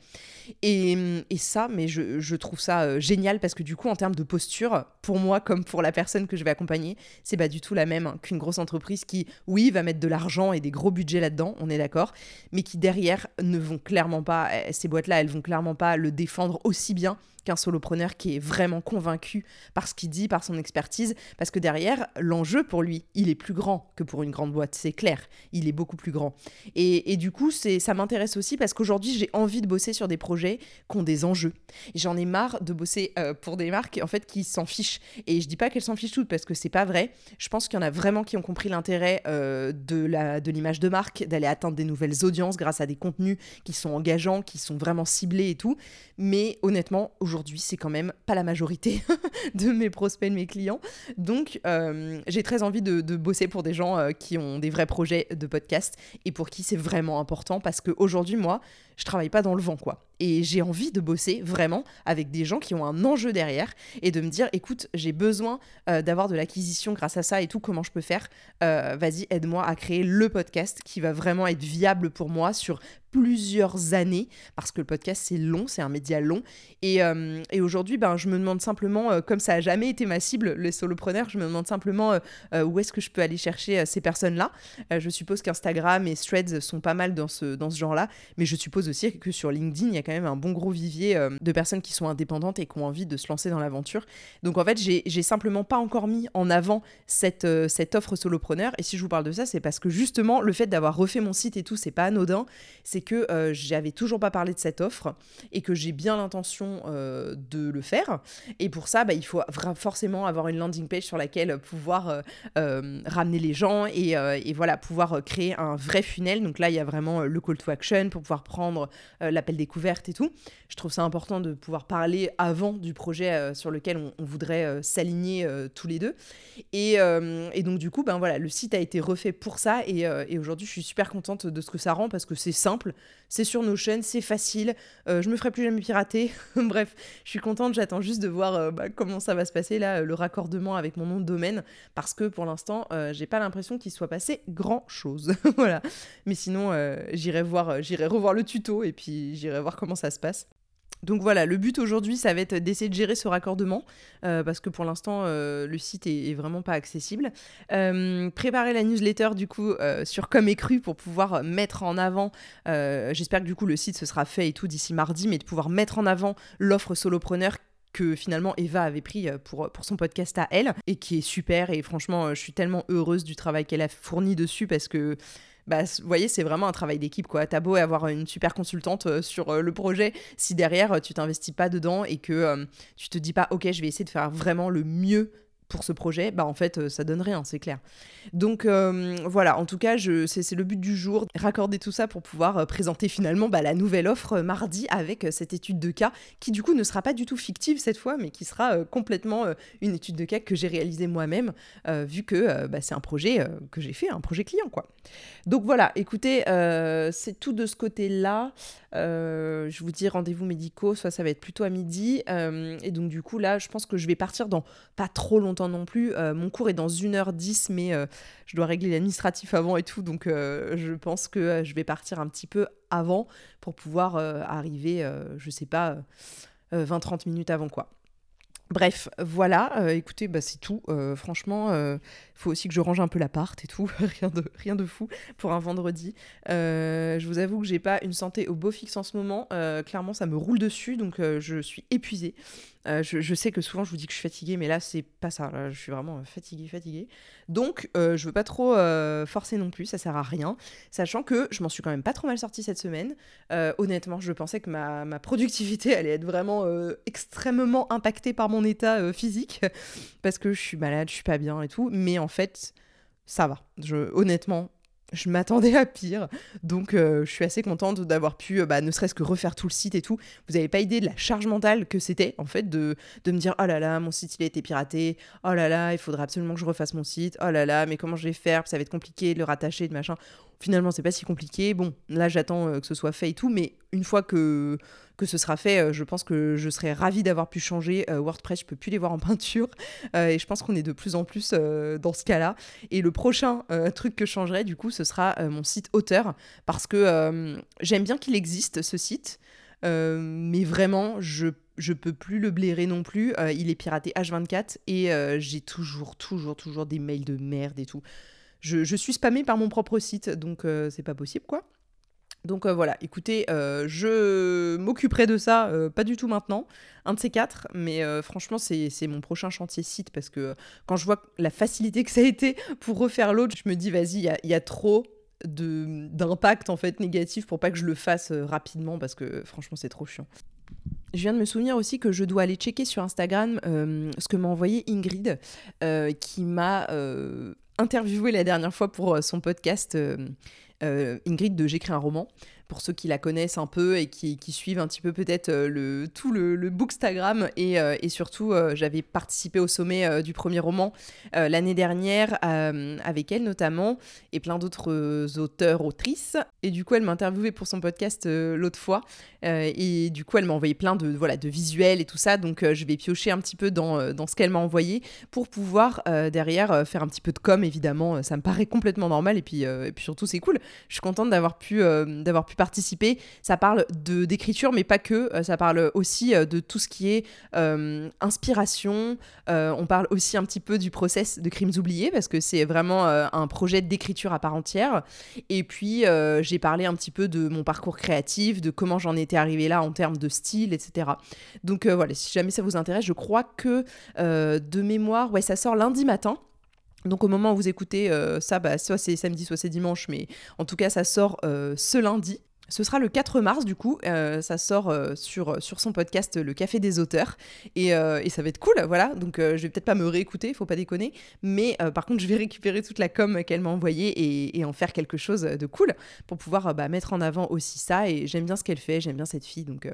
S1: Et, ça, mais je, trouve ça euh, génial parce que du coup, en termes de posture, pour moi comme pour la personne que je vais accompagner, c'est pas du tout la même qu'une grosse entreprise qui, oui, va mettre de l'argent et des gros budgets là-dedans, on est d'accord, mais qui derrière ne vont clairement pas, eh, ces boîtes-là, elles vont clairement pas le défendre aussi bien qu'un solopreneur qui est vraiment convaincu par ce qu'il dit, par son expertise, parce que derrière, l'enjeu pour lui, il est plus grand que pour une grande boîte, c'est clair, il est beaucoup plus grand. Et, du coup, ça m'intéresse aussi parce qu'aujourd'hui, j'ai envie de bosser sur des projets qui ont des enjeux. J'en ai marre de bosser euh, pour des marques en fait qui s'en fichent. Et je dis pas qu'elles s'en fichent toutes parce que c'est pas vrai. Je pense qu'il y en a vraiment qui ont compris l'intérêt euh, de, la, de l'image de marque, d'aller atteindre des nouvelles audiences grâce à des contenus qui sont engageants, qui sont vraiment ciblés et tout. Mais honnêtement, aujourd'hui, c'est quand même pas la majorité de mes prospects, de mes clients. Donc, euh, j'ai très envie de, bosser pour des gens euh, qui ont des vrais projets de podcast et pour qui c'est vraiment important parce qu'aujourd'hui, moi, je travaille pas dans le vent, quoi. Et j'ai envie de bosser vraiment avec des gens qui ont un enjeu derrière et de me dire, écoute, j'ai besoin euh, d'avoir de l'acquisition grâce à ça et tout, comment je peux faire Vas-y, aide-moi à créer le podcast qui va vraiment être viable pour moi sur plusieurs années, parce que le podcast c'est long, c'est un média long. Et, euh, et aujourd'hui, ben, je me demande simplement, euh, comme ça a jamais été ma cible, les solopreneurs, je me demande simplement euh, où est-ce que je peux aller chercher ces personnes-là. je suppose qu'Instagram et Threads sont pas mal dans ce, dans ce genre-là, mais je suppose aussi que sur LinkedIn, il y a quand même un bon gros vivier de personnes qui sont indépendantes et qui ont envie de se lancer dans l'aventure. Donc en fait, j'ai simplement pas encore mis en avant cette, cette offre solopreneur. Et si je vous parle de ça, c'est parce que justement, le fait d'avoir refait mon site et tout, c'est pas anodin. C'est que euh, j'avais toujours pas parlé de cette offre et que j'ai bien l'intention euh, de le faire. Et pour ça, bah, il faut forcément avoir une landing page sur laquelle pouvoir euh, ramener les gens et, voilà, pouvoir créer un vrai funnel. Donc là, il y a vraiment le call to action pour pouvoir prendre l'appel et tout. Je trouve ça important de pouvoir parler avant du projet sur lequel on, voudrait s'aligner tous les deux. Et, donc, du coup, ben voilà, le site a été refait pour ça et, aujourd'hui, je suis super contente de ce que ça rend parce que c'est simple c'est sur nos chaînes, c'est facile, euh, je me ferai plus jamais pirater. Bref, je suis contente, j'attends juste de voir euh, bah, comment ça va se passer là, le raccordement avec mon nom de domaine, parce que pour l'instant, euh, j'ai pas l'impression qu'il soit passé grand chose. voilà. Mais sinon, j'irai voir, j'irai revoir le tuto et puis j'irai voir comment ça se passe. Donc voilà, le but aujourd'hui, ça va être d'essayer de gérer ce raccordement, euh, parce que pour l'instant, euh, le site est, vraiment pas accessible. Euh, préparer la newsletter, du coup, sur Comme Écru pour pouvoir mettre en avant, j'espère que du coup le site se sera fait et tout d'ici mardi, mais de pouvoir mettre en avant l'offre solopreneur que finalement Eva avait pris pour, pour son podcast à elle et qui est super et franchement je suis tellement heureuse du travail qu'elle a fourni dessus parce que bah, vous voyez, c'est vraiment un travail d'équipe, quoi. T'as beau avoir une super consultante sur le projet, si derrière tu t'investis pas dedans et que tu te dis pas, ok, je vais essayer de faire vraiment le mieux pour ce projet, bah en fait, euh, ça donne rien, c'est clair. Donc euh, voilà, en tout cas, c'est le but du jour, raccorder tout ça pour pouvoir euh, présenter finalement bah, la nouvelle offre mardi avec cette étude de cas qui du coup ne sera pas du tout fictive cette fois, mais qui sera complètement une étude de cas que j'ai réalisée moi-même, vu que bah, c'est un projet que j'ai fait, un projet client quoi. Donc voilà, écoutez, c'est tout de ce côté-là. je vous dis rendez-vous médicaux, soit ça va être plutôt à midi, et donc du coup là, je pense que je vais partir dans pas trop longtemps non plus. Euh, mon cours est dans 1h10, mais euh, je dois régler l'administratif avant et tout, donc euh, je pense que je vais partir un petit peu avant pour pouvoir arriver, je sais pas, 20-30 minutes avant quoi. Bref, voilà, écoutez, bah, c'est tout. franchement, il faut aussi que je range un peu l'appart et tout, rien, de, rien de fou pour un vendredi. je vous avoue que j'ai pas une santé au beau fixe en ce moment. clairement, ça me roule dessus, donc je suis épuisée. Euh, je, sais que souvent je vous dis que je suis fatiguée, mais là c'est pas ça. Je suis vraiment fatiguée, fatiguée. Donc euh, je veux pas trop euh, forcer non plus, ça sert à rien. Sachant que je m'en suis quand même pas trop mal sortie cette semaine. honnêtement, je pensais que ma, ma, productivité allait être vraiment extrêmement impactée par mon état physique parce que je suis malade, je suis pas bien et tout. Mais en fait, ça va. Je, honnêtement, je m'attendais à pire. Donc, euh, je suis assez contente d'avoir pu, euh, bah, ne serait-ce que refaire tout le site et tout. Vous n'avez pas idée de la charge mentale que c'était, en fait, de, de me dire Oh là là, mon site il a été piraté. Oh là là, il faudra absolument que je refasse mon site. Oh là là, mais comment je vais faire? Ça va être compliqué de le rattacher, de machin. Finalement, c'est pas si compliqué. Bon, là, j'attends euh, que ce soit fait et tout. Mais une fois que, que ce sera fait, euh, je pense que je serai ravie d'avoir pu changer. Euh, WordPress, je peux plus les voir en peinture. Et je pense qu'on est de plus en plus dans ce cas-là. Et le prochain truc que je changerai, du coup, ce sera mon site auteur. Parce que j'aime bien qu'il existe, ce site. mais vraiment, je je peux plus le blairer non plus. il est piraté H24 et j'ai toujours, toujours, toujours des mails de merde et tout. Je, suis spammée par mon propre site, donc c'est pas possible quoi. Donc euh, voilà, écoutez, euh, je m'occuperai de ça, euh, pas du tout maintenant, un de ces quatre, mais franchement c'est mon prochain chantier site parce que quand je vois la facilité que ça a été pour refaire l'autre, je me dis vas-y, il y, a, trop d'impact en fait négatif pour pas que je le fasse rapidement parce que franchement c'est trop chiant. Je viens de me souvenir aussi que je dois aller checker sur Instagram ce que m'a envoyé Ingrid, qui m'a interviewé la dernière fois pour son podcast euh, Ingrid de J'écris un roman pour ceux qui la connaissent un peu et qui, suivent un petit peu peut-être euh, le, tout le, le bookstagram. Et, euh, surtout, euh, j'avais participé au sommet du premier roman l'année dernière avec elle notamment et plein d'autres auteurs, autrices. Et du coup, elle m'a interviewé pour son podcast l'autre fois. et du coup, elle m'a envoyé plein de, voilà, de visuels et tout ça. Donc, je vais piocher un petit peu dans, dans ce qu'elle m'a envoyé pour pouvoir derrière faire un petit peu de com, évidemment. Ça me paraît complètement normal. Et puis, et puis surtout, c'est cool. Je suis contente d'avoir pu, d'avoir pu participer. Ça parle de d'écriture, mais pas que. Euh, ça parle aussi euh, de tout ce qui est euh, inspiration. on parle aussi un petit peu du process de Crimes oubliés, parce que c'est vraiment un projet d'écriture à part entière. Et puis, j'ai parlé un petit peu de mon parcours créatif, de comment j'en étais arrivée là en termes de style, etc. Donc voilà, si jamais ça vous intéresse, je crois que de mémoire, ouais, ça sort lundi matin. Donc au moment où vous écoutez ça, bah, soit c'est samedi, soit c'est dimanche, mais en tout cas ça sort ce lundi. Ce sera le 4 mars, du coup. Euh, ça sort euh, sur, sur son podcast Le Café des auteurs. Et, euh, ça va être cool, voilà. Donc, je vais peut-être pas me réécouter, faut pas déconner. Mais par contre, je vais récupérer toute la com qu'elle m'a envoyée et, et, en faire quelque chose de cool pour pouvoir bah, mettre en avant aussi ça. Et j'aime bien ce qu'elle fait, j'aime bien cette fille. Donc,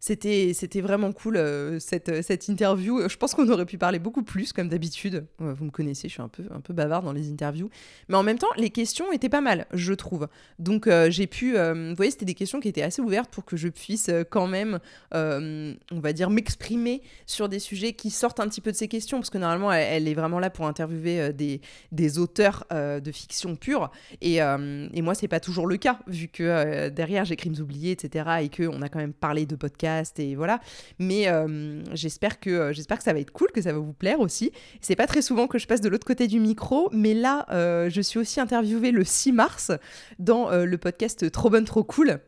S1: c'était, c'était vraiment cool euh, cette, cette interview. Je pense qu'on aurait pu parler beaucoup plus, comme d'habitude. vous me connaissez, je suis un peu, un peu bavard dans les interviews. Mais en même temps, les questions étaient pas mal, je trouve. Donc euh, j'ai pu. Euh, vous voyez, c'était des questions qui étaient assez ouvertes pour que je puisse quand même, on va dire, m'exprimer sur des sujets qui sortent un petit peu de ces questions. Parce que normalement, elle, est vraiment là pour interviewer des, des auteurs de fiction pure. Et, et moi, c'est pas toujours le cas, vu que derrière, j'ai Crimes oubliés, etc. Et qu'on a quand même parlé de podcasts et voilà. Mais euh, j'espère que euh, j'espère que ça va être cool, que ça va vous plaire aussi. C'est pas très souvent que je passe de l'autre côté du micro, mais là, euh, je suis aussi interviewée le 6 mars dans le podcast Trop bonne, trop cool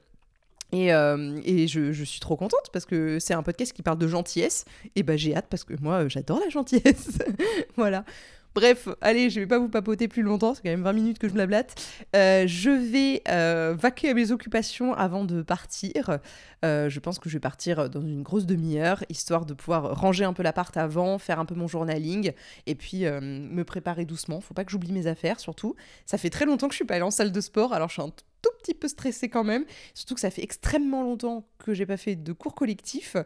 S1: Et, et je, je, suis trop contente parce que c'est un podcast qui parle de gentillesse. Et bah j'ai hâte parce que moi j'adore la gentillesse. voilà. Bref, allez, je vais pas vous papoter plus longtemps, c'est quand même 20 minutes que je blablate. Euh, je vais euh, vaquer à mes occupations avant de partir. Euh, je pense que je vais partir dans une grosse demi-heure, histoire de pouvoir ranger un peu l'appart avant, faire un peu mon journaling, et puis me préparer doucement. Faut pas que j'oublie mes affaires, surtout. Ça fait très longtemps que je suis pas allée en salle de sport, alors je suis un tout petit peu stressée quand même. Surtout que ça fait extrêmement longtemps que j'ai pas fait de cours collectifs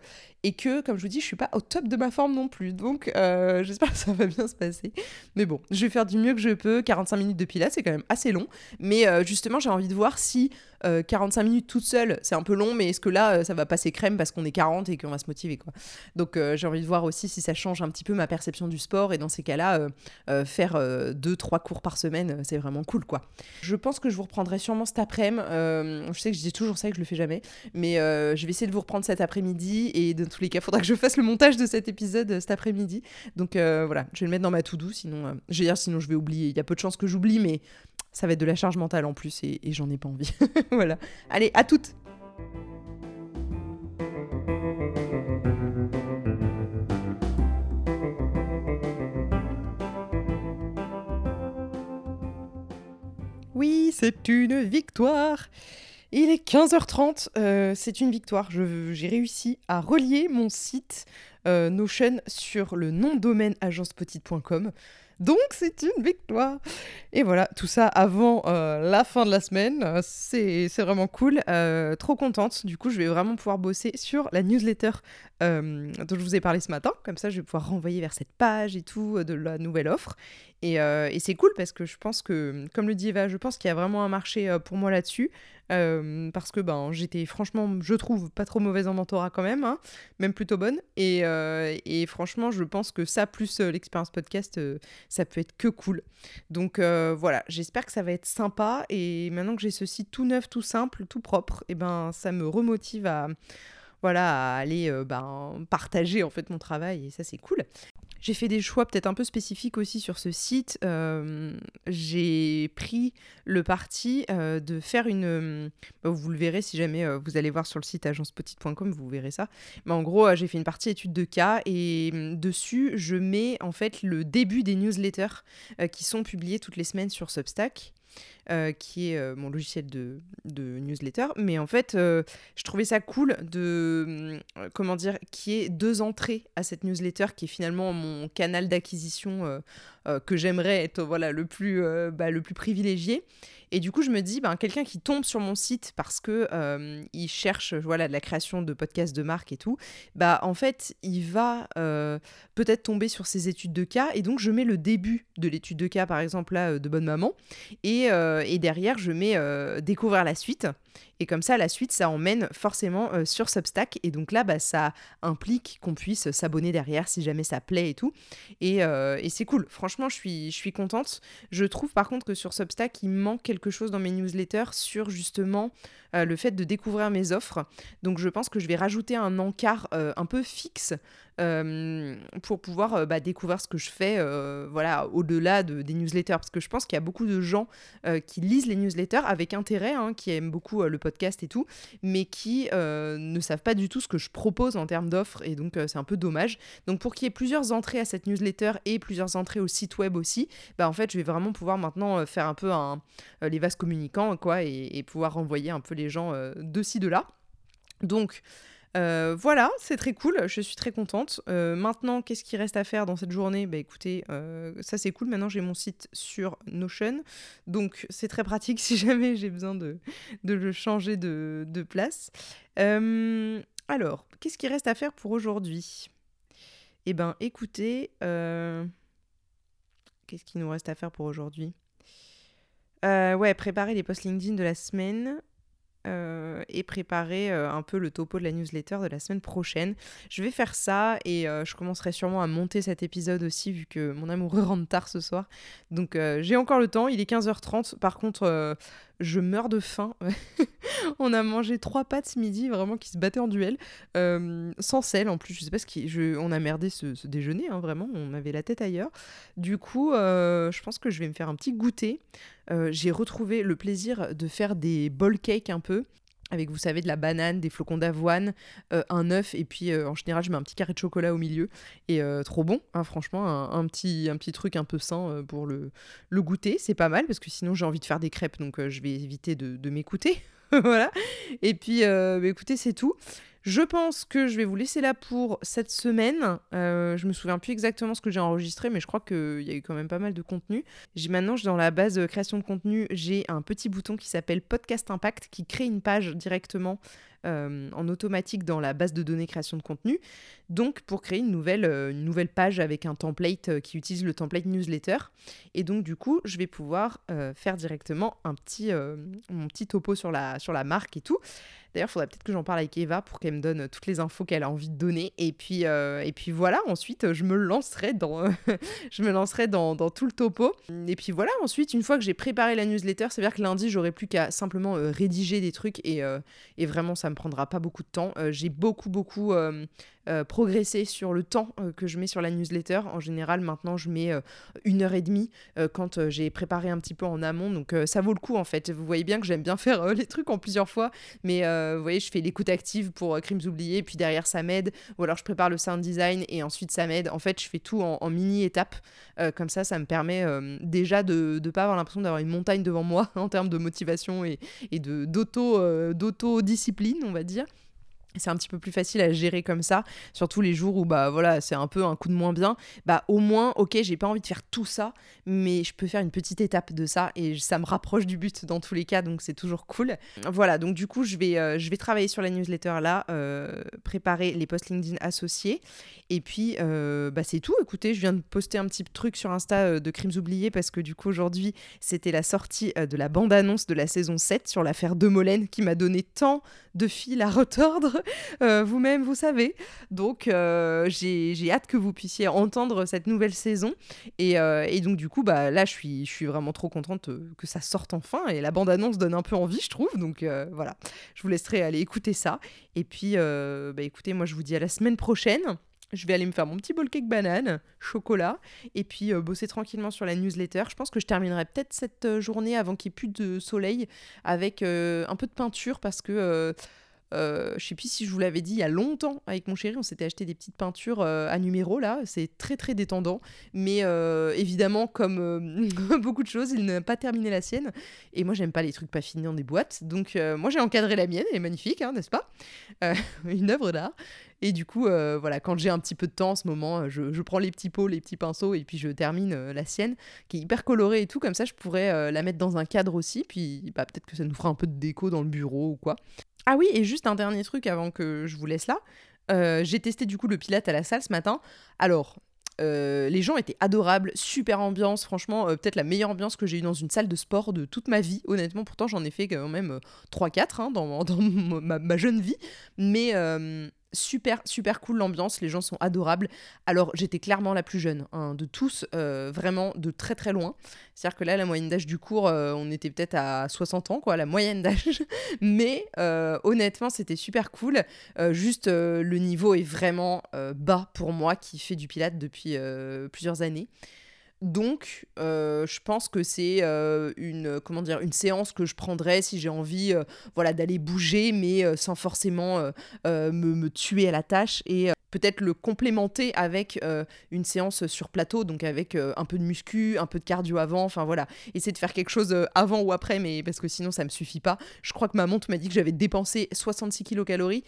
S1: et que, comme je vous dis, je suis pas au top de ma forme non plus. Donc, euh, j'espère que ça va bien se passer. Mais bon, je vais faire du mieux que je peux. 45 minutes de pilates, c'est quand même assez long. Mais euh, justement, j'ai envie de voir si 45 euh, minutes toute seule, c'est un peu long, mais est-ce que là, euh, ça va passer crème parce qu'on est 40 et qu'on va se motiver quoi. Donc euh, j'ai envie de voir aussi si ça change un petit peu ma perception du sport et dans ces cas-là, faire 2-3 cours par semaine, c'est vraiment cool quoi. Je pense que je vous reprendrai sûrement cet après-midi. je sais que je dis toujours ça et que je le fais jamais, mais je vais essayer de vous reprendre cet après-midi et dans tous les cas, il faudra que je fasse le montage de cet épisode cet après-midi. Donc voilà, je vais le mettre dans ma to-do, sinon, je vais dire, sinon je vais oublier. Il y a peu de chances que j'oublie, mais ça va être de la charge mentale en plus et, j'en ai pas envie. voilà. Allez, à toutes Oui, c'est une victoire. Il est 15h30, euh, c'est une victoire. J'ai réussi à relier mon site euh, Notion sur le nom domaine agencepetite.com. Donc c'est une victoire. Et voilà, tout ça avant euh, la fin de la semaine. C'est vraiment cool. Euh, trop contente. Du coup, je vais vraiment pouvoir bosser sur la newsletter euh, dont je vous ai parlé ce matin. Comme ça, je vais pouvoir renvoyer vers cette page et tout de la nouvelle offre. Et, et c'est cool parce que je pense que, comme le dit Eva, je pense qu'il y a vraiment un marché pour moi là-dessus. Euh, parce que ben, j'étais franchement, je trouve, pas trop mauvaise en mentorat quand même, hein, même plutôt bonne. Et, euh, et, franchement, je pense que ça, plus euh, l'expérience podcast, ça peut être que cool. Donc voilà, j'espère que ça va être sympa. Et maintenant que j'ai ce site tout neuf, tout simple, tout propre, et ben ça me remotive à voilà, aller ben, partager en fait mon travail et ça c'est cool. J'ai fait des choix peut-être un peu spécifiques aussi sur ce site. Euh, j'ai pris le parti euh, de faire une... Euh, vous le verrez si jamais vous allez voir sur le site agencepetite.com, vous verrez ça. Mais en gros, j'ai fait une partie étude de cas et dessus, je mets en fait le début des newsletters qui sont publiés toutes les semaines sur Substack. Euh, qui est euh, mon logiciel de, newsletter. Mais en fait, euh, je trouvais ça cool de, comment dire, qui est deux entrées à cette newsletter, qui est finalement mon canal d'acquisition que j'aimerais être voilà, le, plus, bah, le plus privilégié. Et du coup, je me dis, ben, quelqu'un qui tombe sur mon site parce que euh, il cherche voilà, de la création de podcasts de marque et tout, bah en fait, il va peut-être tomber sur ces études de cas. Et donc, je mets le début de l'étude de cas, par exemple, là, de Bonne Maman. Et, et derrière, je mets découvrir la suite. Et comme ça, la suite, ça emmène forcément euh, sur Substack. Et donc là, bah, ça implique qu'on puisse s'abonner derrière si jamais ça plaît et tout. Et, euh, et c'est cool. Franchement, je suis, je suis contente. Je trouve par contre que sur Substack, il manque quelque chose dans mes newsletters sur justement euh, le fait de découvrir mes offres. Donc je pense que je vais rajouter un encart un peu fixe pour pouvoir bah, découvrir ce que je fais voilà, au-delà de, des newsletters. Parce que je pense qu'il y a beaucoup de gens qui lisent les newsletters avec intérêt, hein, qui aiment beaucoup le podcast et tout, mais qui ne savent pas du tout ce que je propose en termes d'offres. Et donc c'est un peu dommage. Donc pour qu'il y ait plusieurs entrées à cette newsletter et plusieurs entrées au site web aussi, bah, en fait je vais vraiment pouvoir maintenant faire un peu les vases communicants quoi, et, et pouvoir renvoyer un peu les gens euh, de ci, de là. Donc, euh, voilà, c'est très cool, je suis très contente. Euh, maintenant, qu'est-ce qui reste à faire dans cette journée? Bah écoutez, ça c'est cool, maintenant j'ai mon site sur Notion, donc c'est très pratique si jamais j'ai besoin de, le changer de, de place. alors, qu'est-ce qui reste à faire pour aujourd'hui? Eh ben écoutez, qu'est-ce qui nous reste à faire pour aujourd'hui? Ouais, préparer les posts LinkedIn de la semaine. Euh, et préparer euh, un peu le topo de la newsletter de la semaine prochaine. Je vais faire ça et euh, je commencerai sûrement à monter cet épisode aussi vu que mon amoureux rentre tard ce soir. Donc j'ai encore le temps, il est 15h30. Par contre, je meurs de faim. on a mangé trois pâtes ce midi, vraiment qui se battaient en duel, sans sel en plus. Je sais pas ce qui, on a merdé ce, déjeuner, hein, vraiment, on avait la tête ailleurs. Du coup, je pense que je vais me faire un petit goûter. j'ai retrouvé le plaisir de faire des bowl cakes un peu avec, vous savez, de la banane, des flocons d'avoine, euh, un œuf, et puis euh, en général, je mets un petit carré de chocolat au milieu. Et euh, trop bon, hein, franchement, un, petit, truc un peu sain pour le, le goûter. C'est pas mal, parce que sinon, j'ai envie de faire des crêpes, donc je vais éviter de, de m'écouter. voilà. Et puis, bah, écoutez, c'est tout. Je pense que je vais vous laisser là pour cette semaine. Euh, je me souviens plus exactement ce que j'ai enregistré, mais je crois qu'il y a eu quand même pas mal de contenu. J'ai maintenant, dans la base de création de contenu, j'ai un petit bouton qui s'appelle Podcast Impact qui crée une page directement euh, en automatique dans la base de données création de contenu. Donc pour créer une nouvelle, euh, une nouvelle page avec un template euh, qui utilise le template newsletter. Et donc du coup, je vais pouvoir faire directement un petit, mon petit topo sur la, sur la marque et tout. D'ailleurs, il faudrait peut-être que j'en parle avec Eva pour qu'elle me donne toutes les infos qu'elle a envie de donner. Et puis, et puis voilà, ensuite, je me lancerai dans, je me lancerai dans, dans, tout le topo. Et puis voilà, ensuite, une fois que j'ai préparé la newsletter, ça veut dire que lundi, j'aurai plus qu'à simplement rédiger des trucs et, et vraiment, ça prendra pas beaucoup de temps. Euh, j'ai beaucoup, beaucoup euh, euh, progressé sur le temps que je mets sur la newsletter. En général, maintenant, je mets une heure et demie quand j'ai préparé un petit peu en amont. Donc, ça vaut le coup, en fait. Vous voyez bien que j'aime bien faire les trucs en plusieurs fois. Mais vous voyez, je fais l'écoute active pour Crimes oubliés. Puis derrière, ça m'aide. Ou alors, je prépare le sound design et ensuite, ça m'aide. En fait, je fais tout en, mini-étapes. comme ça, ça me permet déjà de ne pas avoir l'impression d'avoir une montagne devant moi en termes de motivation et, et d'auto-discipline on va dire c'est un petit peu plus facile à gérer comme ça, surtout les jours où bah voilà, c'est un peu un coup de moins bien. Bah au moins, OK, j'ai pas envie de faire tout ça, mais je peux faire une petite étape de ça et ça me rapproche du but dans tous les cas, donc c'est toujours cool. Voilà, donc du coup, je vais euh, je vais travailler sur la newsletter là, euh, préparer les posts LinkedIn associés et puis euh, bah c'est tout. Écoutez, je viens de poster un petit truc sur Insta de crimes oubliés parce que du coup aujourd'hui, c'était la sortie de la bande-annonce de la saison 7 sur l'affaire de Molène qui m'a donné tant de fil à retordre. Euh, vous-même, vous savez. Donc, euh, j'ai hâte que vous puissiez entendre cette nouvelle saison. Et, euh, et, donc, du coup, bah, là, je suis, je suis vraiment trop contente que ça sorte enfin. Et la bande-annonce donne un peu envie, je trouve. Donc, voilà, je vous laisserai aller écouter ça. Et puis, bah, écoutez, moi, je vous dis à la semaine prochaine. Je vais aller me faire mon petit bol cake banane, chocolat, et puis bosser tranquillement sur la newsletter. Je pense que je terminerai peut-être cette journée avant qu'il n'y ait plus de soleil avec un peu de peinture parce que je sais plus si je vous l'avais dit il y a longtemps avec mon chéri, on s'était acheté des petites peintures euh, à numéro là, c'est très très détendant. Mais euh, évidemment, comme euh, beaucoup de choses, il n'a pas terminé la sienne. Et moi, j'aime pas les trucs pas finis dans des boîtes. Donc, moi, j'ai encadré la mienne, elle est magnifique, hein, n'est-ce pas? Une œuvre d'art. Et du coup, voilà, quand j'ai un petit peu de temps en ce moment, je, je, prends les petits pots, les petits pinceaux et puis je termine la sienne, qui est hyper colorée et tout. Comme ça, je pourrais la mettre dans un cadre aussi. Puis bah, peut-être que ça nous fera un peu de déco dans le bureau ou quoi. Ah oui, et juste un dernier truc avant que je vous laisse là. Euh, j'ai testé du coup le Pilate à la salle ce matin. Alors, euh, les gens étaient adorables, super ambiance, franchement, euh, peut-être la meilleure ambiance que j'ai eue dans une salle de sport de toute ma vie, honnêtement. Pourtant, j'en ai fait quand même 3-4 hein, dans, ma, ma, jeune vie. Mais super, super cool l'ambiance, les gens sont adorables. Alors j'étais clairement la plus jeune hein, de tous, euh, vraiment de très très loin. C'est-à-dire que là, la moyenne d'âge du cours, euh, on était peut-être à 60 ans, quoi, la moyenne d'âge. Mais euh, honnêtement, c'était super cool. juste, le niveau est vraiment bas pour moi qui fait du pilate depuis plusieurs années. Donc, euh, je pense que c'est euh, une séance que je prendrais si j'ai envie, euh, voilà, d'aller bouger, mais sans forcément me, me, tuer à la tâche et peut-être le complémenter avec une séance sur plateau, donc avec un peu de muscu, un peu de cardio avant, enfin voilà, essayer de faire quelque chose avant ou après, mais parce que sinon ça me suffit pas. Je crois que ma montre m'a dit que j'avais dépensé 66 kilocalories.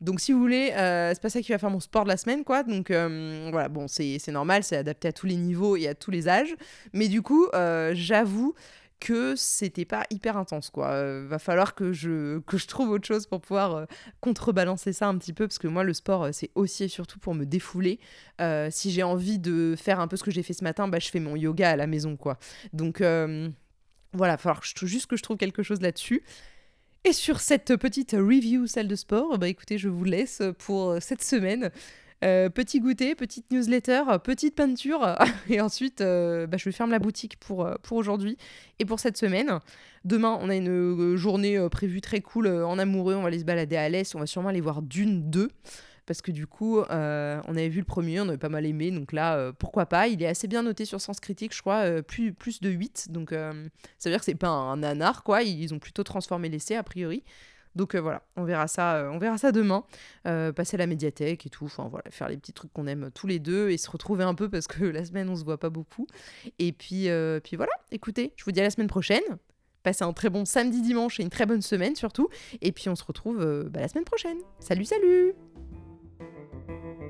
S1: Donc si vous voulez, euh, c'est pas ça qui va faire mon sport de la semaine, quoi. Donc euh, voilà, bon, c'est normal, c'est adapté à tous les niveaux et à tous les âges. Mais du coup, euh, j'avoue que c'était pas hyper intense, quoi. va falloir que je, que je trouve autre chose pour pouvoir contrebalancer ça un petit peu, parce que moi, le sport, c'est aussi et surtout pour me défouler. si j'ai envie de faire un peu ce que j'ai fait ce matin, bah, je fais mon yoga à la maison, quoi. Donc voilà, il va falloir juste que je trouve quelque chose là-dessus. Sur cette petite review salle de sport, bah écoutez, je vous laisse pour cette semaine. Euh, petit goûter, petite newsletter, petite peinture, et ensuite euh, bah, je ferme la boutique pour, euh, aujourd'hui et pour cette semaine. Demain, on a une journée prévue très cool en amoureux, on va aller se balader à l'Est, on va sûrement aller voir Dune 2 parce que du coup, euh, on avait vu le premier, on avait pas mal aimé, donc là, euh, pourquoi pas. Il est assez bien noté sur Sens Critique, je crois, euh, plus, plus de 8, donc ça veut dire que c'est pas un nanar, quoi. Ils ont plutôt transformé l'essai, a priori. Donc voilà, on verra ça, on verra ça demain. Passer à la médiathèque et tout. Enfin voilà, faire les petits trucs qu'on aime tous les deux et se retrouver un peu parce que la semaine on se voit pas beaucoup. Et puis, puis voilà. Écoutez, je vous dis à la semaine prochaine. Passez un très bon samedi dimanche et une très bonne semaine surtout. Et puis on se retrouve bah, la semaine prochaine. Salut, salut Thank you.